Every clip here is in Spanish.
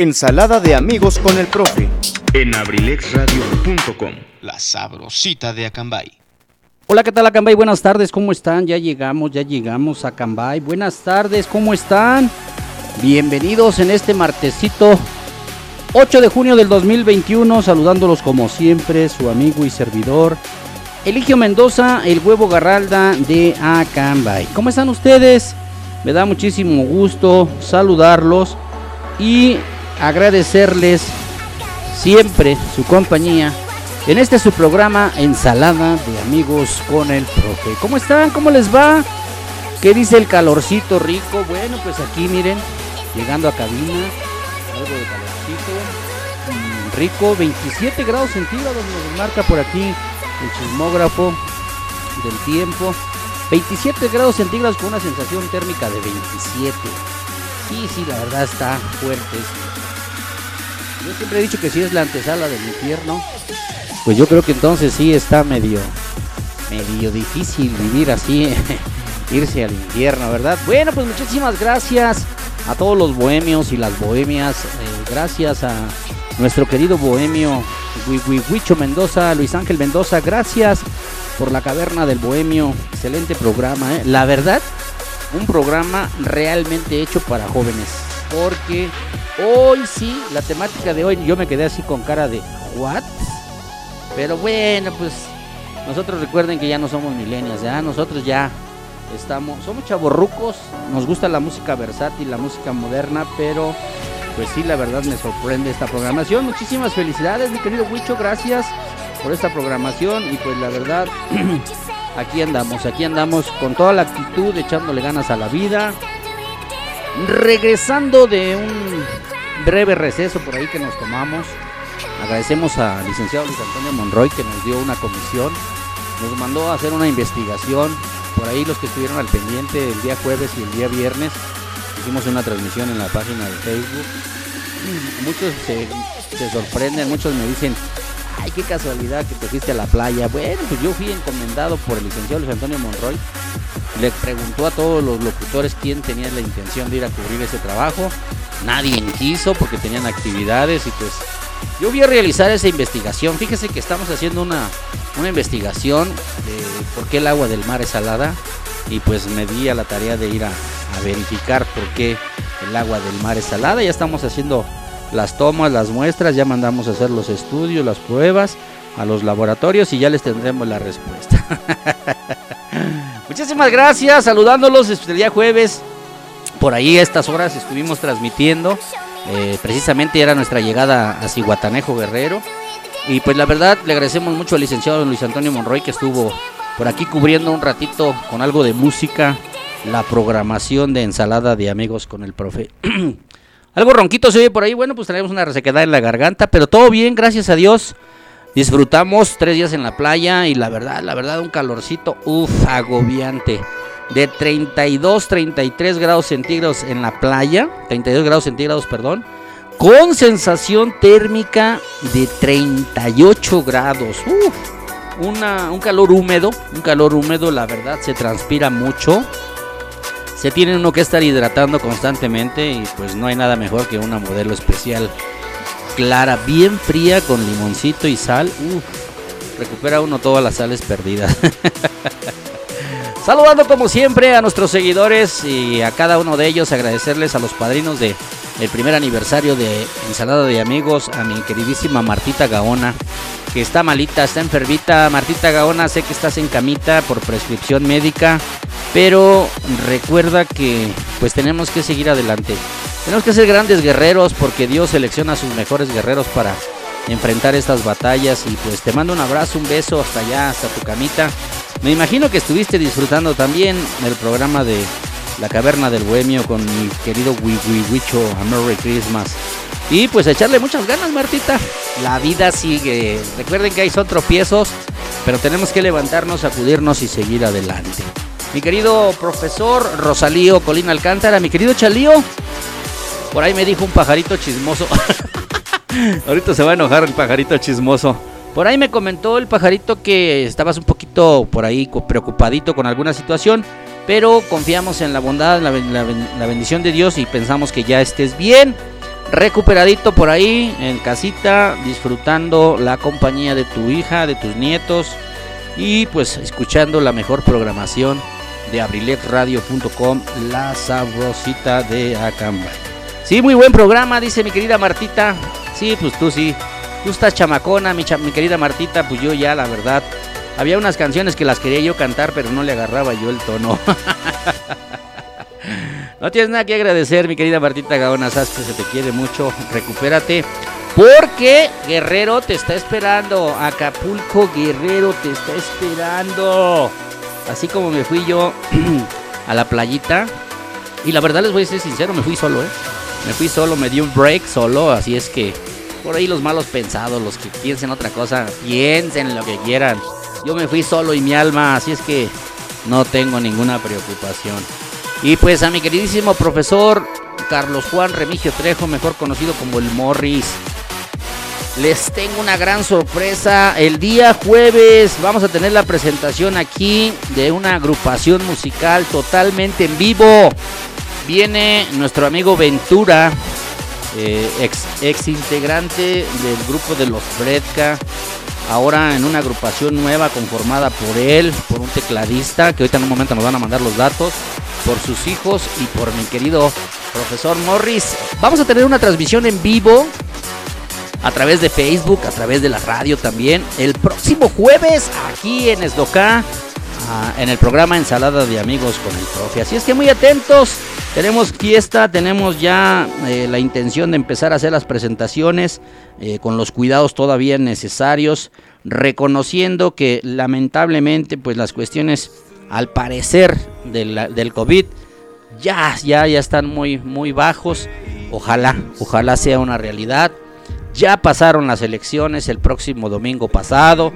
Ensalada de amigos con el profe. en abrilexradio.com. La sabrosita de Acambay. Hola, ¿qué tal Acambay? Buenas tardes, ¿cómo están? Ya llegamos, ya llegamos a Acambay. Buenas tardes, ¿cómo están? Bienvenidos en este martesito 8 de junio del 2021, saludándolos como siempre, su amigo y servidor Eligio Mendoza, el huevo garralda de Acambay. ¿Cómo están ustedes? Me da muchísimo gusto saludarlos y agradecerles siempre su compañía en este su programa Ensalada de Amigos con el Profe. ¿Cómo están? ¿Cómo les va? ¿Qué dice el calorcito rico? Bueno, pues aquí miren, llegando a cabina, algo de calorcito mm, rico, 27 grados centígrados nos marca por aquí el chismógrafo del tiempo. 27 grados centígrados con una sensación térmica de 27. Sí, sí, la verdad está fuerte. Yo siempre he dicho que si es la antesala del infierno, pues yo creo que entonces sí está medio, medio difícil vivir así, irse al infierno, ¿verdad? Bueno, pues muchísimas gracias a todos los bohemios y las bohemias. eh, gracias a nuestro querido bohemio Hui- Hui- Huicho Mendoza, Luis Ángel Mendoza. Gracias por la caverna del bohemio. Excelente programa, ¿eh? La verdad, un programa realmente hecho para jóvenes. Porque hoy sí, la temática de hoy, yo me quedé así con cara de ¿what? Pero bueno, pues nosotros recuerden que ya no somos milenios, ya nosotros ya estamos, somos chavorrucos, nos gusta la música versátil, la música moderna, pero pues sí, la verdad me sorprende esta programación. Muchísimas felicidades, mi querido Huicho, gracias por esta programación y pues la verdad, aquí andamos, aquí andamos con toda la actitud, echándole ganas a la vida, regresando de un breve receso por ahí que nos tomamos. Agradecemos al licenciado Luis Antonio Monroy que nos dio una comisión, nos mandó a hacer una investigación. Por ahí los que estuvieron al pendiente el día jueves y el día viernes, hicimos una transmisión en la página de Facebook. Muchos se, se sorprenden, muchos me dicen, ay, qué casualidad que te fuiste a la playa. Bueno, pues yo fui encomendado por el licenciado Luis Antonio Monroy. Le preguntó a todos los locutores quién tenía la intención de ir a cubrir ese trabajo. Nadie quiso porque tenían actividades y pues yo voy a realizar esa investigación. Fíjese que estamos haciendo una, una investigación de por qué el agua del mar es salada y pues me di a la tarea de ir a, a verificar por qué el agua del mar es salada. Ya estamos haciendo las tomas, las muestras, ya mandamos a hacer los estudios, las pruebas a los laboratorios y ya les tendremos la respuesta. Muchísimas gracias, saludándolos este, el día jueves. Por ahí estas horas estuvimos transmitiendo. eh, precisamente era nuestra llegada a Cihuatanejo Guerrero. Y pues la verdad le agradecemos mucho al licenciado Luis Antonio Monroy que estuvo por aquí cubriendo un ratito con algo de música la programación de ensalada de amigos con el profe. algo ronquito se oye por ahí, bueno pues tenemos una resequedad en la garganta, pero todo bien, gracias a Dios. Disfrutamos tres días en la playa y la verdad, la verdad, un calorcito, uff, agobiante. De 32, 33 grados centígrados en la playa, 32 grados centígrados, perdón, con sensación térmica de 38 grados. Uf, una, un calor húmedo, un calor húmedo, la verdad, se transpira mucho. Se tiene uno que estar hidratando constantemente y pues no hay nada mejor que una modelo especial clara, bien fría con limoncito y sal. Recupera uno todas las sales perdidas. Saludando como siempre a nuestros seguidores y a cada uno de ellos, agradecerles a los padrinos de el primer aniversario de Ensalada de Amigos, a mi queridísima Martita Gaona, que está malita, está enfermita. Martita Gaona, sé que estás en camita por prescripción médica, pero recuerda que pues tenemos que seguir adelante. Tenemos que ser grandes guerreros porque Dios selecciona a sus mejores guerreros para enfrentar estas batallas y pues te mando un abrazo, un beso hasta allá, hasta tu camita. Me imagino que estuviste disfrutando también el programa de La Caverna del Bohemio con mi querido Wicho a Merry Christmas. Y pues echarle muchas ganas, Martita. La vida sigue. Recuerden que hay son tropiezos, pero tenemos que levantarnos, acudirnos y seguir adelante. Mi querido profesor Rosalío Colina Alcántara, mi querido Chalío, por ahí me dijo un pajarito chismoso. Ahorita se va a enojar el pajarito chismoso. Por ahí me comentó el pajarito que estabas un poquito por ahí preocupadito con alguna situación, pero confiamos en la bondad, la, bendición de Dios y pensamos que ya estés bien, recuperadito por ahí en casita, disfrutando la compañía de tu hija, de tus nietos y pues escuchando la mejor programación de abriletradio.com, la sabrosita de Acambay. Sí, muy buen programa, dice mi querida Martita. Sí, pues tú sí. Tú estás chamacona, mi, mi querida Martita, pues yo ya, la verdad. Había unas canciones que las quería yo cantar, pero no le agarraba yo el tono. no tienes nada que agradecer, mi querida Martita Gaona. Sabes que se te quiere mucho. Recupérate. Porque Guerrero te está esperando. Acapulco Guerrero te está esperando. Así como me fui yo a la playita. Y la verdad les voy a ser sincero, me fui solo, ¿eh? Me fui solo, me di un break solo. Así es que por ahí los malos pensados, los que piensen otra cosa, piensen lo que quieran. Yo me fui solo y mi alma, así es que no tengo ninguna preocupación. Y pues a mi queridísimo profesor Carlos Juan Remigio Trejo, mejor conocido como el Morris. Les tengo una gran sorpresa. El día jueves vamos a tener la presentación aquí de una agrupación musical totalmente en vivo. Viene nuestro amigo Ventura, eh, ex, integrante del grupo de los Fredka, ahora en una agrupación nueva conformada por él, por un tecladista, que ahorita en un momento nos van a mandar los datos, por sus hijos y por mi querido profesor Morris. Vamos a tener una transmisión en vivo a través de Facebook, a través de la radio también, el próximo jueves aquí en Esdoca, ah, en el programa Ensalada de Amigos con el Profe. Así es que muy atentos. Tenemos fiesta, tenemos ya eh, la intención de empezar a hacer las presentaciones eh, con los cuidados todavía necesarios, reconociendo que lamentablemente pues las cuestiones al parecer del COVID ya, ya, ya están muy, muy bajos. Ojalá, ojalá sea una realidad. Ya pasaron las elecciones el próximo domingo pasado.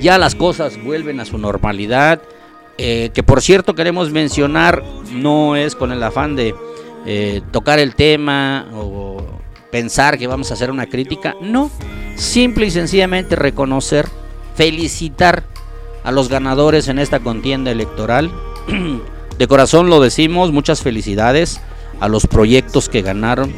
Ya las cosas vuelven a su normalidad. Eh, que por cierto queremos mencionar, no es con el afán de eh, tocar el tema o pensar que vamos a hacer una crítica, no, simple y sencillamente reconocer, felicitar a los ganadores en esta contienda electoral. De corazón lo decimos, muchas felicidades a los proyectos que ganaron.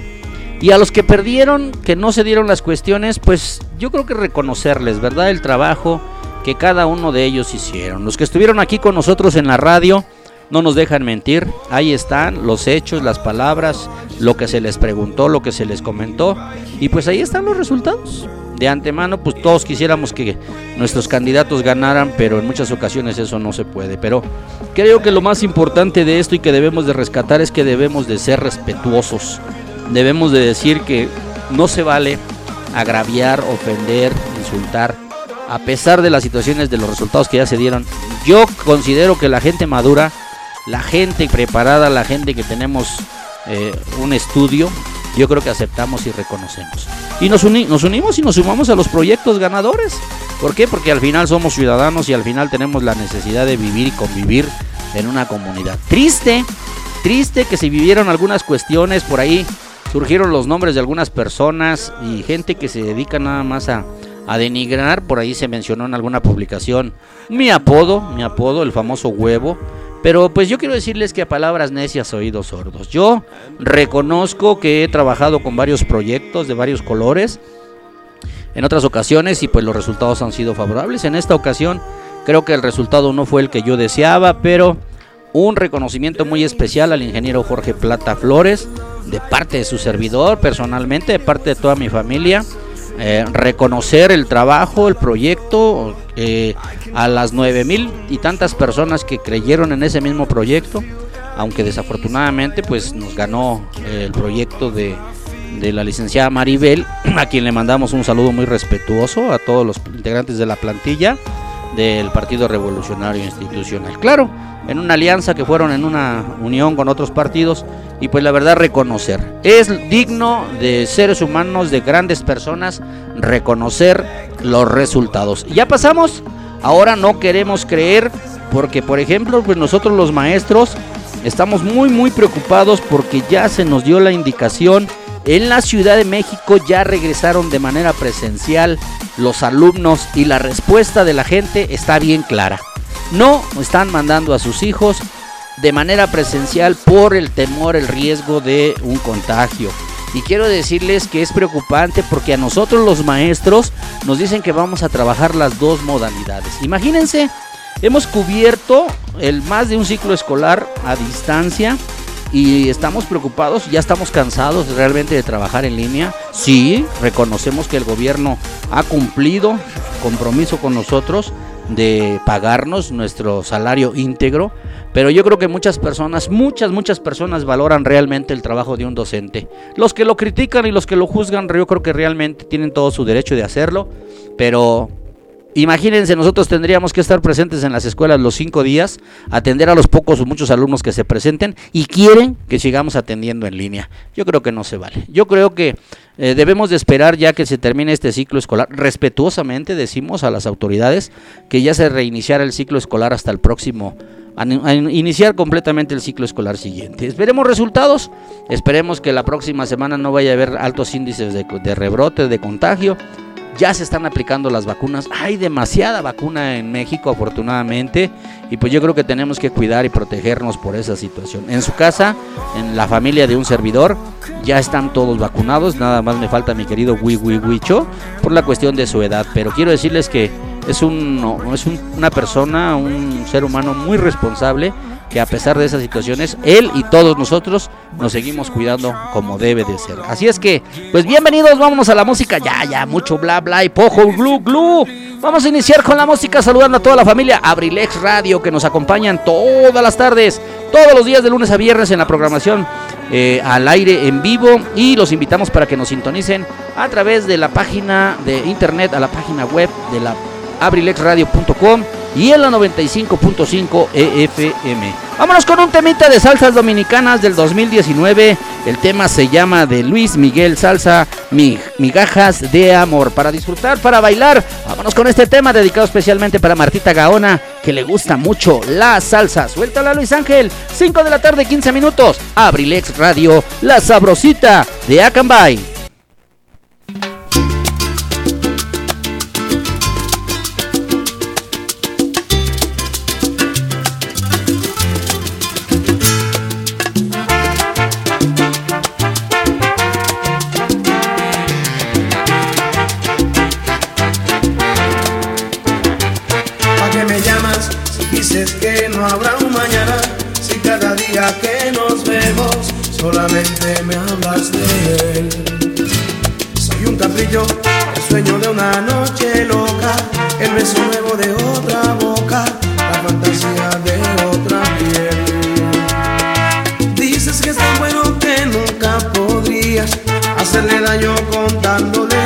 Y a los que perdieron, que no se dieron las cuestiones, pues yo creo que reconocerles, ¿verdad? El trabajo que cada uno de ellos hicieron. Los que estuvieron aquí con nosotros en la radio no nos dejan mentir. Ahí están los hechos, las palabras, lo que se les preguntó, lo que se les comentó. Y pues ahí están los resultados. De antemano, pues todos quisiéramos que nuestros candidatos ganaran, pero en muchas ocasiones eso no se puede. Pero creo que lo más importante de esto y que debemos de rescatar es que debemos de ser respetuosos. Debemos de decir que no se vale agraviar, ofender, insultar a pesar de las situaciones de los resultados que ya se dieron, yo considero que la gente madura, la gente preparada, la gente que tenemos eh, un estudio, yo creo que aceptamos y reconocemos. Y nos, nos unimos y nos sumamos a los proyectos ganadores. ¿Por qué? Porque al final somos ciudadanos y al final tenemos la necesidad de vivir y convivir en una comunidad. Triste, triste que se vivieron algunas cuestiones por ahí, surgieron los nombres de algunas personas y gente que se dedica nada más a a denigrar, por ahí se mencionó en alguna publicación mi apodo, mi apodo, el famoso huevo. Pero pues yo quiero decirles que a palabras necias oídos sordos. Yo reconozco que he trabajado con varios proyectos de varios colores en otras ocasiones y pues los resultados han sido favorables. En esta ocasión Creo que el resultado no fue el que yo deseaba, pero un reconocimiento muy especial al ingeniero Jorge Plata Flores, de parte de su servidor, personalmente, de parte de toda mi familia. Eh, reconocer el trabajo, el proyecto, eh, a las nueve mil y tantas personas que creyeron en ese mismo proyecto, aunque desafortunadamente pues nos ganó el proyecto de, de la licenciada Maribel, a quien le mandamos un saludo muy respetuoso a todos los integrantes de la plantilla del Partido Revolucionario Institucional. Claro, en una alianza que fueron en una unión con otros partidos y pues la verdad reconocer. Es digno de seres humanos, de grandes personas, reconocer los resultados. Ya pasamos, ahora no queremos creer porque por ejemplo pues nosotros los maestros estamos muy muy preocupados porque ya se nos dio la indicación en la Ciudad de México ya regresaron de manera presencial los alumnos y la respuesta de la gente está bien clara. No están mandando a sus hijos de manera presencial por el temor, el riesgo de un contagio. Y quiero decirles que es preocupante porque a nosotros los maestros nos dicen que vamos a trabajar las dos modalidades. Imagínense, hemos cubierto el más de un ciclo escolar a distancia y estamos preocupados, ya estamos cansados realmente de trabajar en línea. Sí, reconocemos que el gobierno ha cumplido compromiso con nosotros de pagarnos nuestro salario íntegro, pero yo creo que muchas personas, muchas, muchas personas valoran realmente el trabajo de un docente. Los que lo critican y los que lo juzgan, yo creo que realmente tienen todo su derecho de hacerlo, pero Imagínense, nosotros tendríamos que estar presentes en las escuelas los cinco días, atender a los pocos o muchos alumnos que se presenten y quieren que sigamos atendiendo en línea. Yo creo que no se vale. Yo creo que eh, debemos de esperar ya que se termine este ciclo escolar. Respetuosamente decimos a las autoridades que ya se reiniciara el ciclo escolar hasta el próximo iniciar completamente el ciclo escolar siguiente. Esperemos resultados, esperemos que la próxima semana no vaya a haber altos índices de, de rebrote, de contagio ya se están aplicando las vacunas. Hay demasiada vacuna en México, afortunadamente, y pues yo creo que tenemos que cuidar y protegernos por esa situación. En su casa, en la familia de un servidor, ya están todos vacunados. Nada más me falta mi querido Wii Wicho por la cuestión de su edad. Pero quiero decirles que es, un, es una persona, un ser humano muy responsable que a pesar de esas situaciones, él y todos nosotros nos seguimos cuidando como debe de ser. Así es que, pues bienvenidos, vámonos a la música. Ya, ya, mucho bla, bla y pojo, glu, glu. Vamos a iniciar con la música saludando a toda la familia Abrilex Radio que nos acompañan todas las tardes, todos los días de lunes a viernes en la programación eh, al aire en vivo y los invitamos para que nos sintonicen a través de la página de internet, a la página web de la abrilexradio.com y en la 95.5 EFM. Vámonos con un temita de salsas dominicanas del 2019. El tema se llama de Luis Miguel Salsa Migajas de Amor. Para disfrutar, para bailar, vámonos con este tema dedicado especialmente para Martita Gaona, que le gusta mucho la salsa. Suéltala Luis Ángel, 5 de la tarde, 15 minutos. Abrilex Radio, la sabrosita de Acambay. Solamente me hablas de él. Soy un caprillo, el sueño de una noche loca, el beso nuevo de otra boca, la fantasía de otra piel. Dices que es tan bueno que nunca podrías hacerle daño contándole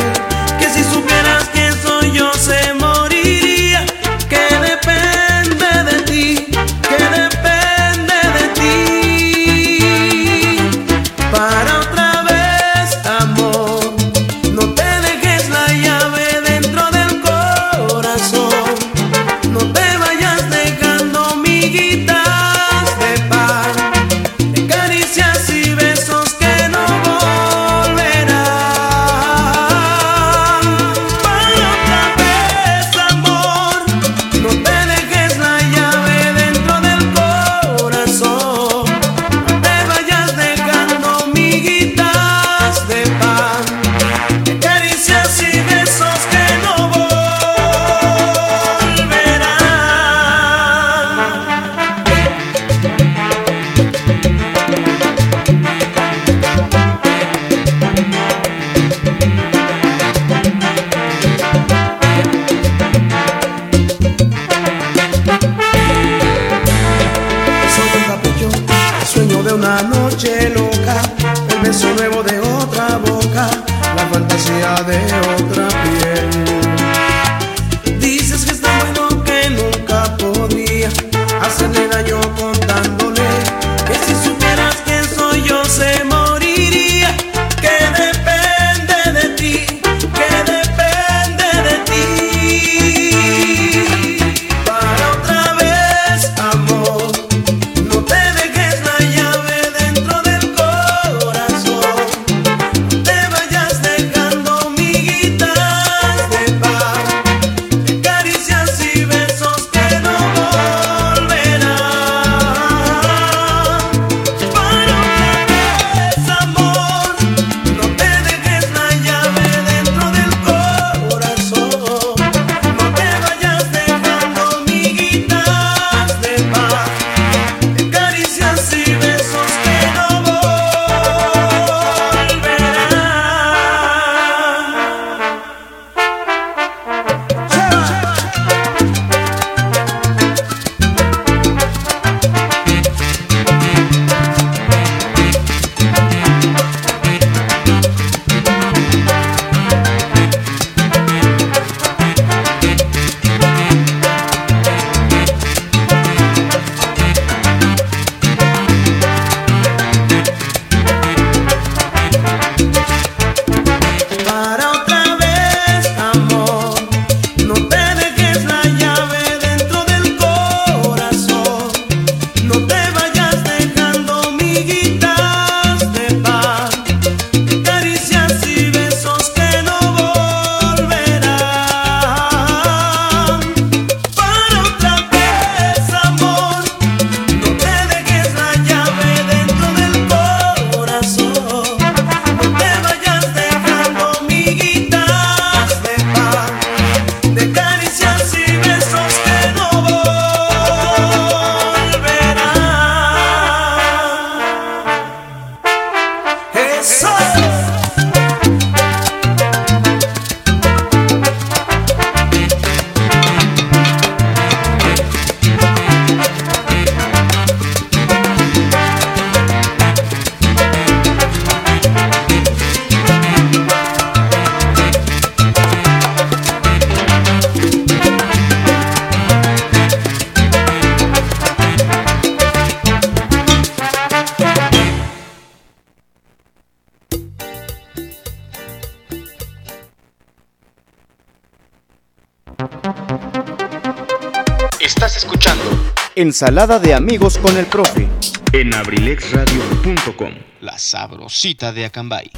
Ensalada de amigos con el profe. en abrilexradio.com La sabrosita de Acambay.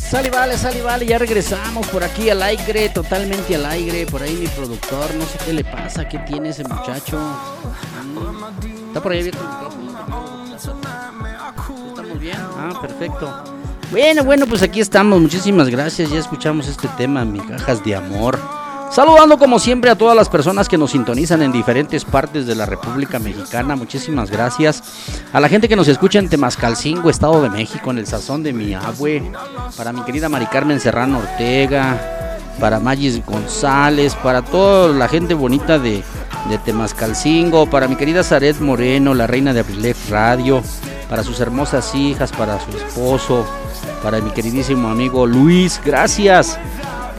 Sale y vale, sale y vale, ya regresamos por aquí al aire, totalmente al aire. Por ahí mi productor, no sé qué le pasa, qué tiene ese muchacho. Mm, Está por ahí abierto el micrófono. ¿Estamos bien? Ah, perfecto. Bueno, bueno, pues aquí estamos. Muchísimas gracias. Ya escuchamos este tema, migajas de amor. Saludando como siempre a todas las personas que nos sintonizan en diferentes partes de la República Mexicana. Muchísimas gracias. A la gente que nos escucha en Temascalcingo, Estado de México, en el sazón de mi abue. Para mi querida Mari Carmen Serrano Ortega. Para Magis González. Para toda la gente bonita de, de Temascalcingo. Para mi querida Zaret Moreno, la reina de Abrilex Radio. Para sus hermosas hijas, para su esposo. Para mi queridísimo amigo Luis. Gracias.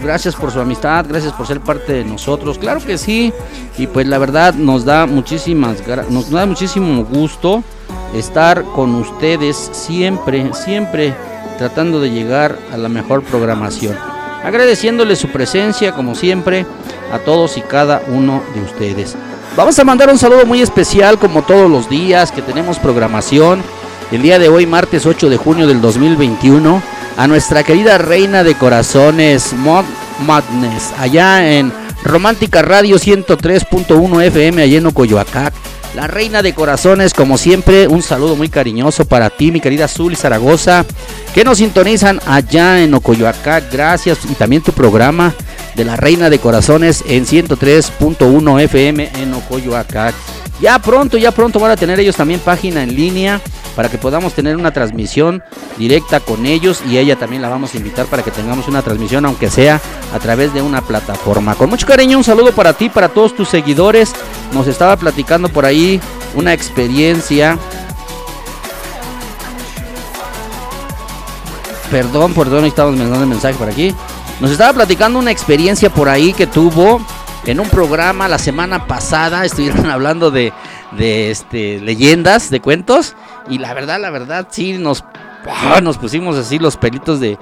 Gracias por su amistad, gracias por ser parte de nosotros. Claro que sí. Y pues la verdad nos da muchísimas nos da muchísimo gusto estar con ustedes siempre, siempre tratando de llegar a la mejor programación. Agradeciéndoles su presencia como siempre a todos y cada uno de ustedes. Vamos a mandar un saludo muy especial como todos los días que tenemos programación. El día de hoy, martes 8 de junio del 2021, a nuestra querida reina de corazones, Mod Madness, allá en Romántica Radio 103.1 FM, allá en Ocoyoacac. La reina de corazones, como siempre, un saludo muy cariñoso para ti, mi querida Zul y Zaragoza, que nos sintonizan allá en Ocoyoacac. Gracias y también tu programa de la reina de corazones en 103.1 FM en Ocoyoacac. Ya pronto, ya pronto van a tener ellos también página en línea para que podamos tener una transmisión directa con ellos y ella también la vamos a invitar para que tengamos una transmisión aunque sea a través de una plataforma. Con mucho cariño un saludo para ti, para todos tus seguidores. Nos estaba platicando por ahí una experiencia perdón, perdón, estamos mandando mensaje por aquí. Nos estaba platicando una experiencia por ahí que tuvo en un programa la semana pasada. Estuvieron hablando de, de este, leyendas, de cuentos. Y la verdad, la verdad, sí, nos, ah, nos pusimos así los pelitos de,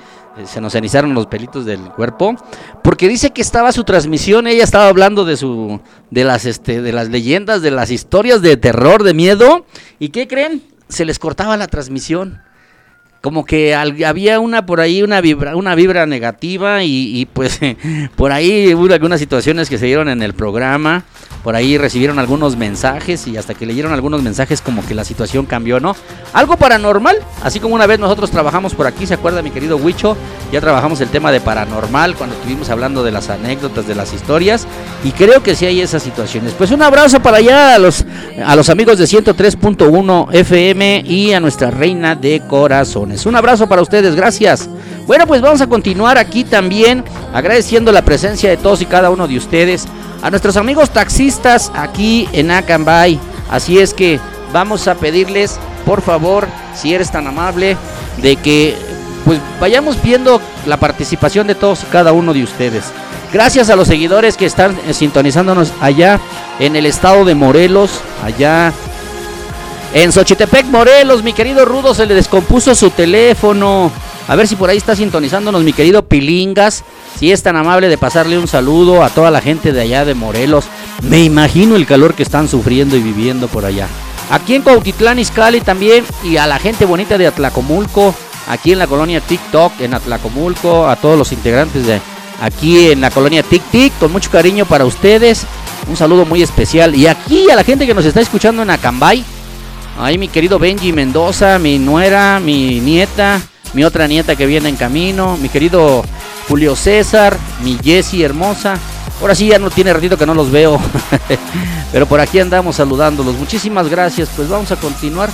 se nos cenizaron los pelitos del cuerpo porque dice que estaba su transmisión ella estaba hablando de su de las este de las leyendas de las historias de terror de miedo y qué creen se les cortaba la transmisión como que había una por ahí una vibra una vibra negativa y, pues por ahí hubo algunas situaciones que se dieron en el programa por ahí recibieron algunos mensajes y hasta que leyeron algunos mensajes como que la situación cambió, ¿no? Algo paranormal, así como una vez nosotros trabajamos por aquí, ¿se acuerda mi querido Huicho? Ya trabajamos el tema de paranormal cuando estuvimos hablando de las anécdotas, de las historias y creo que sí hay esas situaciones. Pues un abrazo para allá a los, a los amigos de 103.1 FM y a nuestra reina de Un abrazo para ustedes, gracias. Bueno, pues vamos a continuar aquí también agradeciendo la presencia de todos y cada uno de ustedes a nuestros amigos taxistas aquí en Acambay. Así es que vamos a pedirles, por favor, si eres tan amable, de que pues vayamos viendo la participación de todos y cada uno de ustedes. Gracias a los seguidores que están eh, sintonizándonos allá en el estado de Morelos, allá en Xochitepec, Morelos, mi querido Rudo se le descompuso su teléfono. A ver si por ahí está sintonizándonos mi querido Pilingas. Si es tan amable de pasarle un saludo a toda la gente de allá de Morelos. Me imagino el calor que están sufriendo y viviendo por allá. Aquí en Cuautitlán Izcalli también y a la gente bonita de Atlacomulco, aquí en la colonia TikTok en Atlacomulco, a todos los integrantes de aquí en la colonia Tic Tic, con mucho cariño para ustedes. Un saludo muy especial. Y aquí a la gente que nos está escuchando en Acambay, ahí mi querido Benji Mendoza, mi nuera, mi nieta, mi otra nieta que viene en camino, mi querido Julio César, mi Jessie hermosa. Ahora sí ya no tiene ratito que no los veo, pero por aquí andamos saludándolos. Muchísimas gracias, pues vamos a continuar.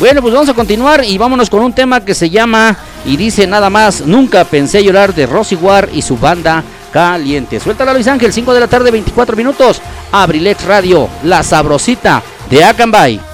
Bueno, pues vamos a continuar y vámonos con un tema que se llama y dice nada más, nunca pensé llorar de Rosy War y su banda caliente. Suelta la Luis Ángel, 5 de la tarde, 24 minutos. Abrilex Radio, la sabrosita de Acambay.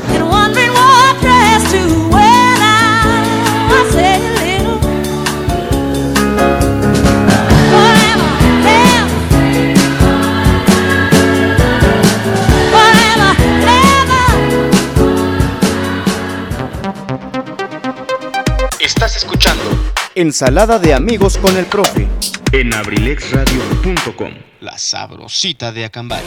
Ensalada de amigos con el profe. En abrilexradio.com. La sabrosita de Acambay.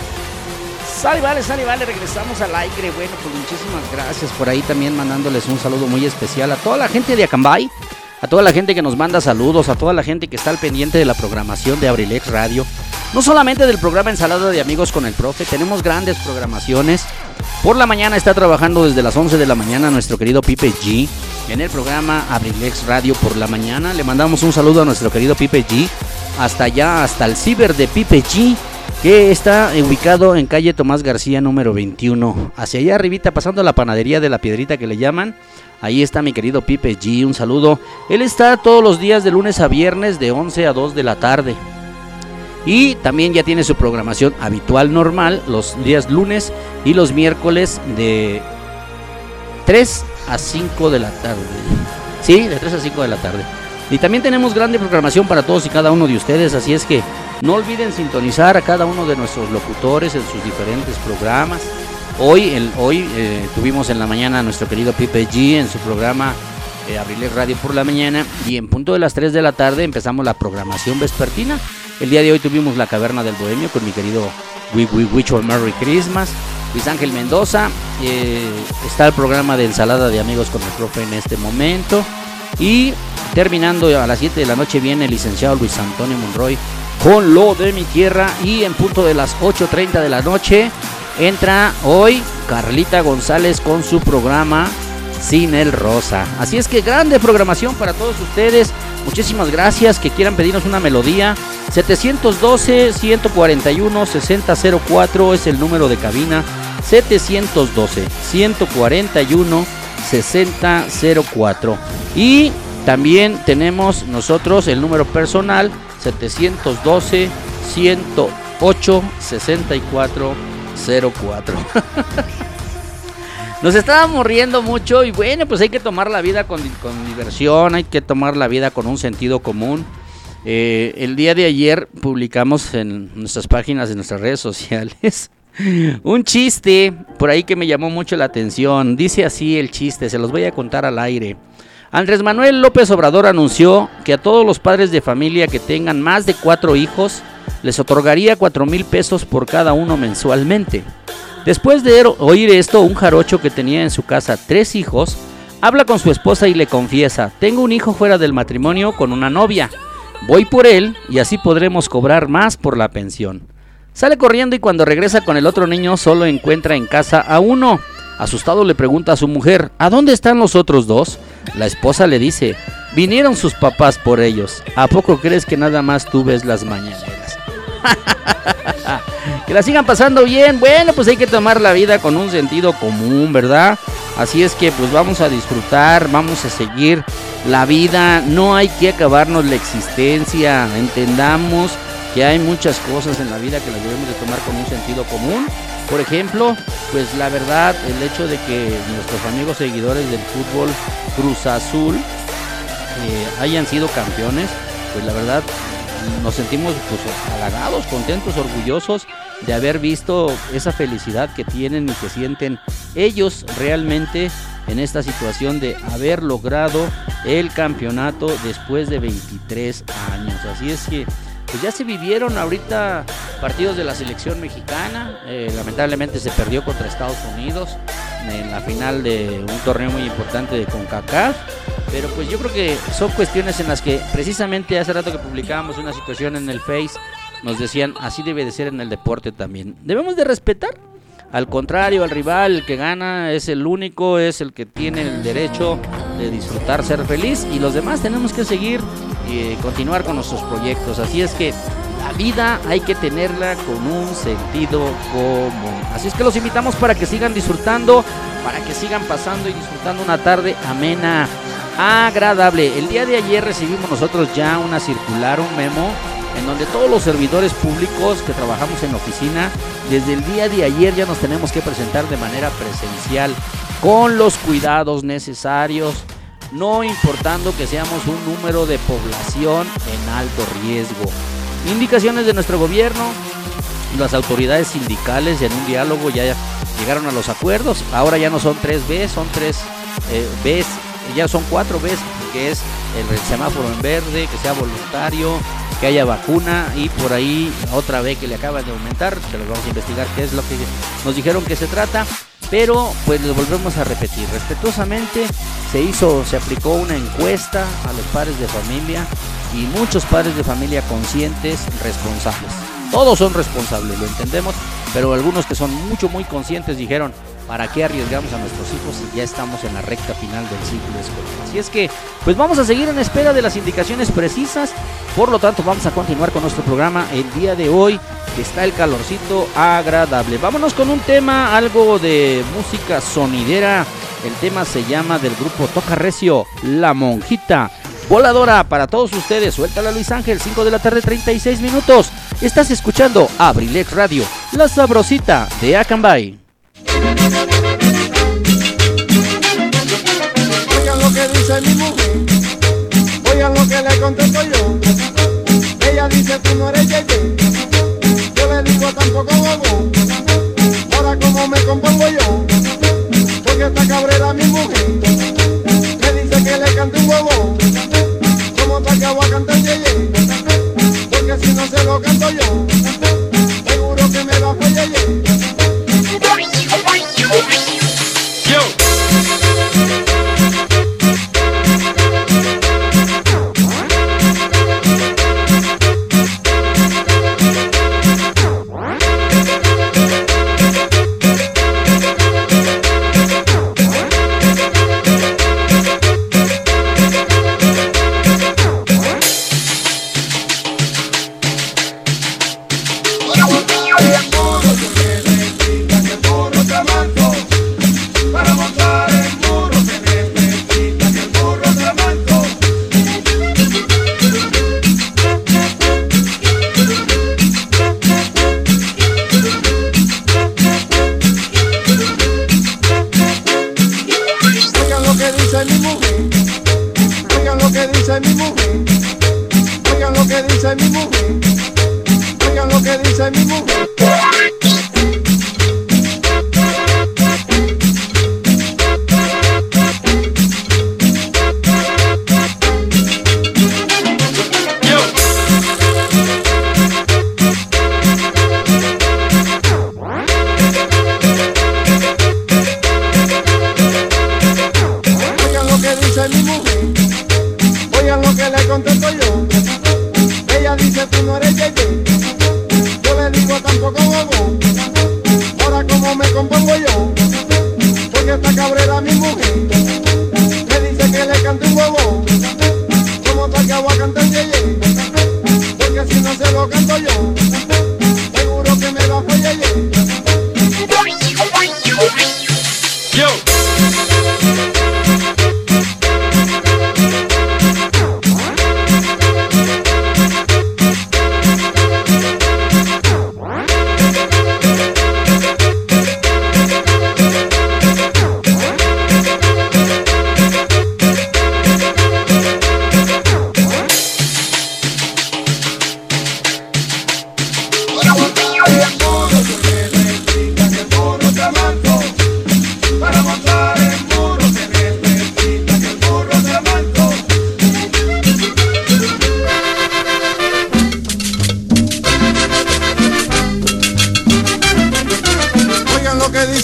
Sale, vale, sale, vale, regresamos al aire. Bueno, pues muchísimas gracias por ahí también mandándoles un saludo muy especial a toda la gente de Acambay, a toda la gente que nos manda saludos, a toda la gente que está al pendiente de la programación de Abrilex Radio. No solamente del programa Ensalada de Amigos con el Profe, tenemos grandes programaciones. Por la mañana está trabajando desde las 11 de la mañana nuestro querido Pipe G en el programa Abrilex Radio por la mañana. Le mandamos un saludo a nuestro querido Pipe G. Hasta allá, hasta el ciber de Pipe G, que está ubicado en calle Tomás García número 21. Hacia allá arribita, pasando la panadería de la piedrita que le llaman. Ahí está mi querido Pipe G, un saludo. Él está todos los días de lunes a viernes de 11 a 2 de la tarde. Y también ya tiene su programación habitual normal los días lunes y los miércoles de 3 a 5 de la tarde. Sí, de 3 a 5 de la tarde. Y también tenemos grande programación para todos y cada uno de ustedes, así es que no olviden sintonizar a cada uno de nuestros locutores en sus diferentes programas. Hoy, el, hoy eh, tuvimos en la mañana a nuestro querido Pipe G en su programa eh, Radio por la mañana y en punto de las 3 de la tarde empezamos la programación vespertina. El día de hoy tuvimos la Caverna del Bohemio con mi querido We, We Wish Merry Christmas. Luis Ángel Mendoza. Eh, está el programa de ensalada de amigos con el profe en este momento. Y terminando a las 7 de la noche viene el licenciado Luis Antonio Monroy con lo de mi tierra. Y en punto de las 8.30 de la noche entra hoy Carlita González con su programa Sin el Rosa. Así es que grande programación para todos ustedes. Muchísimas gracias. Que quieran pedirnos una melodía. 712-141-6004 es el número de cabina. 712-141-6004. Y también tenemos nosotros el número personal 712-108-6404. Nos estábamos riendo mucho y bueno, pues hay que tomar la vida con, con, diversión, hay que tomar la vida con un sentido común. Eh, el día de ayer publicamos en nuestras páginas, en nuestras redes sociales, un chiste por ahí que me llamó mucho la atención. Dice así el chiste, se los voy a contar al aire. Andrés Manuel López Obrador anunció que a todos los padres de familia que tengan más de cuatro hijos les otorgaría cuatro mil pesos por cada uno mensualmente. Después de oír esto, un jarocho que tenía en su casa tres hijos, habla con su esposa y le confiesa, tengo un hijo fuera del matrimonio con una novia. Voy por él y así podremos cobrar más por la pensión. Sale corriendo y cuando regresa con el otro niño solo encuentra en casa a uno. Asustado le pregunta a su mujer, ¿a dónde están los otros dos? La esposa le dice, vinieron sus papás por ellos. ¿A poco crees que nada más tú ves las mañaneras? que la sigan pasando bien. Bueno, pues hay que tomar la vida con un sentido común, ¿verdad? Así es que pues vamos a disfrutar, vamos a seguir la vida. No hay que acabarnos la existencia. Entendamos que hay muchas cosas en la vida que las debemos de tomar con un sentido común. Por ejemplo, pues la verdad, el hecho de que nuestros amigos seguidores del fútbol Cruz Azul eh, hayan sido campeones, pues la verdad nos sentimos pues, halagados, contentos, orgullosos de haber visto esa felicidad que tienen y que sienten ellos realmente en esta situación de haber logrado el campeonato después de 23 años. Así es que pues ya se vivieron ahorita partidos de la selección mexicana. Eh, lamentablemente se perdió contra Estados Unidos en la final de un torneo muy importante de CONCACAF. Pero pues yo creo que son cuestiones en las que precisamente hace rato que publicábamos una situación en el Face, nos decían así debe de ser en el deporte también. Debemos de respetar. Al contrario, al rival, el que gana es el único, es el que tiene el derecho de disfrutar, ser feliz y los demás tenemos que seguir eh, continuar con nuestros proyectos. Así es que la vida hay que tenerla con un sentido común. Así es que los invitamos para que sigan disfrutando, para que sigan pasando y disfrutando una tarde amena, agradable. El día de ayer recibimos nosotros ya una circular, un memo, en donde todos los servidores públicos que trabajamos en oficina, desde el día de ayer ya nos tenemos que presentar de manera presencial, con los cuidados necesarios, no importando que seamos un número de población en alto riesgo. Indicaciones de nuestro gobierno, las autoridades sindicales en un diálogo ya llegaron a los acuerdos. Ahora ya no son tres B, son tres eh, Bs, ya son cuatro Bs, que es el semáforo en verde, que sea voluntario, que haya vacuna y por ahí otra vez que le acaban de aumentar, que los vamos a investigar qué es lo que nos dijeron que se trata. Pero pues les volvemos a repetir, respetuosamente se hizo, se aplicó una encuesta a los padres de familia y muchos padres de familia conscientes, responsables. Todos son responsables, lo entendemos, pero algunos que son mucho, muy conscientes dijeron, ¿para qué arriesgamos a nuestros hijos si ya estamos en la recta final del ciclo escolar? Así es que, pues vamos a seguir en espera de las indicaciones precisas, por lo tanto vamos a continuar con nuestro programa el día de hoy, está el calorcito agradable. Vámonos con un tema, algo de música sonidera, el tema se llama del grupo Toca Recio, La Monjita voladora para todos ustedes. Suéltala Luis Ángel, 5 de la tarde, 36 minutos. Estás escuchando Abrilex Radio, la sabrosita de Acambay. Oigan lo que dice mi mujer, oigan lo que le contesto yo. Ella dice tú no eres Yeye, yo le digo tampoco bobo. Ahora como me compongo yo, porque esta cabrera mi mujer, me dice que le cante un bobo que voy a cantar yeye, porque si no se lo canto yo,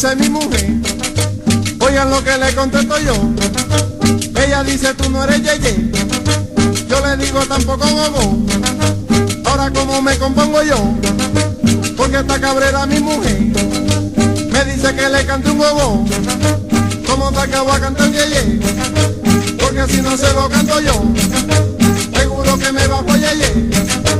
dice mi mujer. Oigan lo que le contesto yo. Ella dice tú no eres yeye. Yo le digo tampoco gogo. Ahora como me compongo yo. Porque esta cabrera mi mujer. Me dice que le cante un gogo. Como te acabo a cantar yeye. Porque si no se lo canto yo. Seguro que me bajo yeye.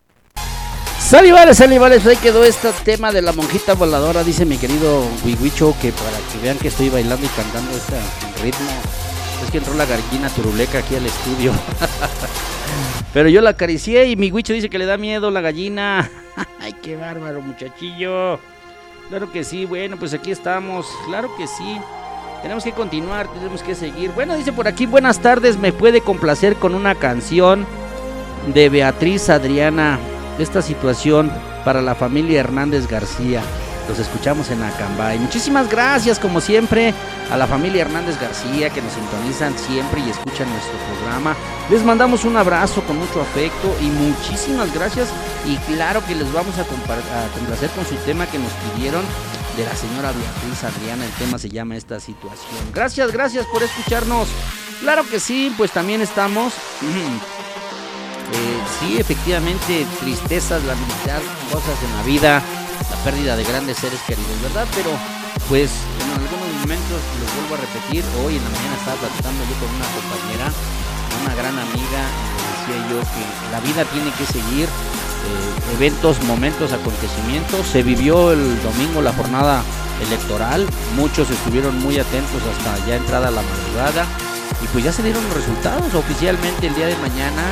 Salivales, salivales, ahí quedó este tema de la monjita voladora, dice mi querido Wigwicho, que para que vean que estoy bailando y cantando este ritmo. Es que entró la gallina turuleca aquí al estudio. Pero yo la acaricié y mi Wicho dice que le da miedo la gallina. Ay, qué bárbaro, muchachillo. Claro que sí, bueno, pues aquí estamos. Claro que sí. Tenemos que continuar, tenemos que seguir. Bueno, dice por aquí, buenas tardes, me puede complacer con una canción de Beatriz Adriana. Esta situación para la familia Hernández García. Los escuchamos en Acambay. Muchísimas gracias, como siempre, a la familia Hernández García que nos sintonizan siempre y escuchan nuestro programa. Les mandamos un abrazo con mucho afecto y muchísimas gracias. Y claro que les vamos a, complacer con su tema que nos pidieron de la señora Beatriz Adriana. El tema se llama Esta situación. Gracias, gracias por escucharnos. Claro que sí, pues también estamos. sí, efectivamente, tristezas, lamentar cosas en la vida, la pérdida de grandes seres queridos, ¿verdad? Pero, pues, en algunos momentos, les vuelvo a repetir, hoy en la mañana estaba platicando yo con una compañera, una gran amiga, decía yo que la vida tiene que seguir, eh, eventos, momentos, acontecimientos. Se vivió el domingo la jornada electoral, muchos estuvieron muy atentos hasta ya entrada la madrugada. Y pues ya se dieron los resultados oficialmente el día de mañana.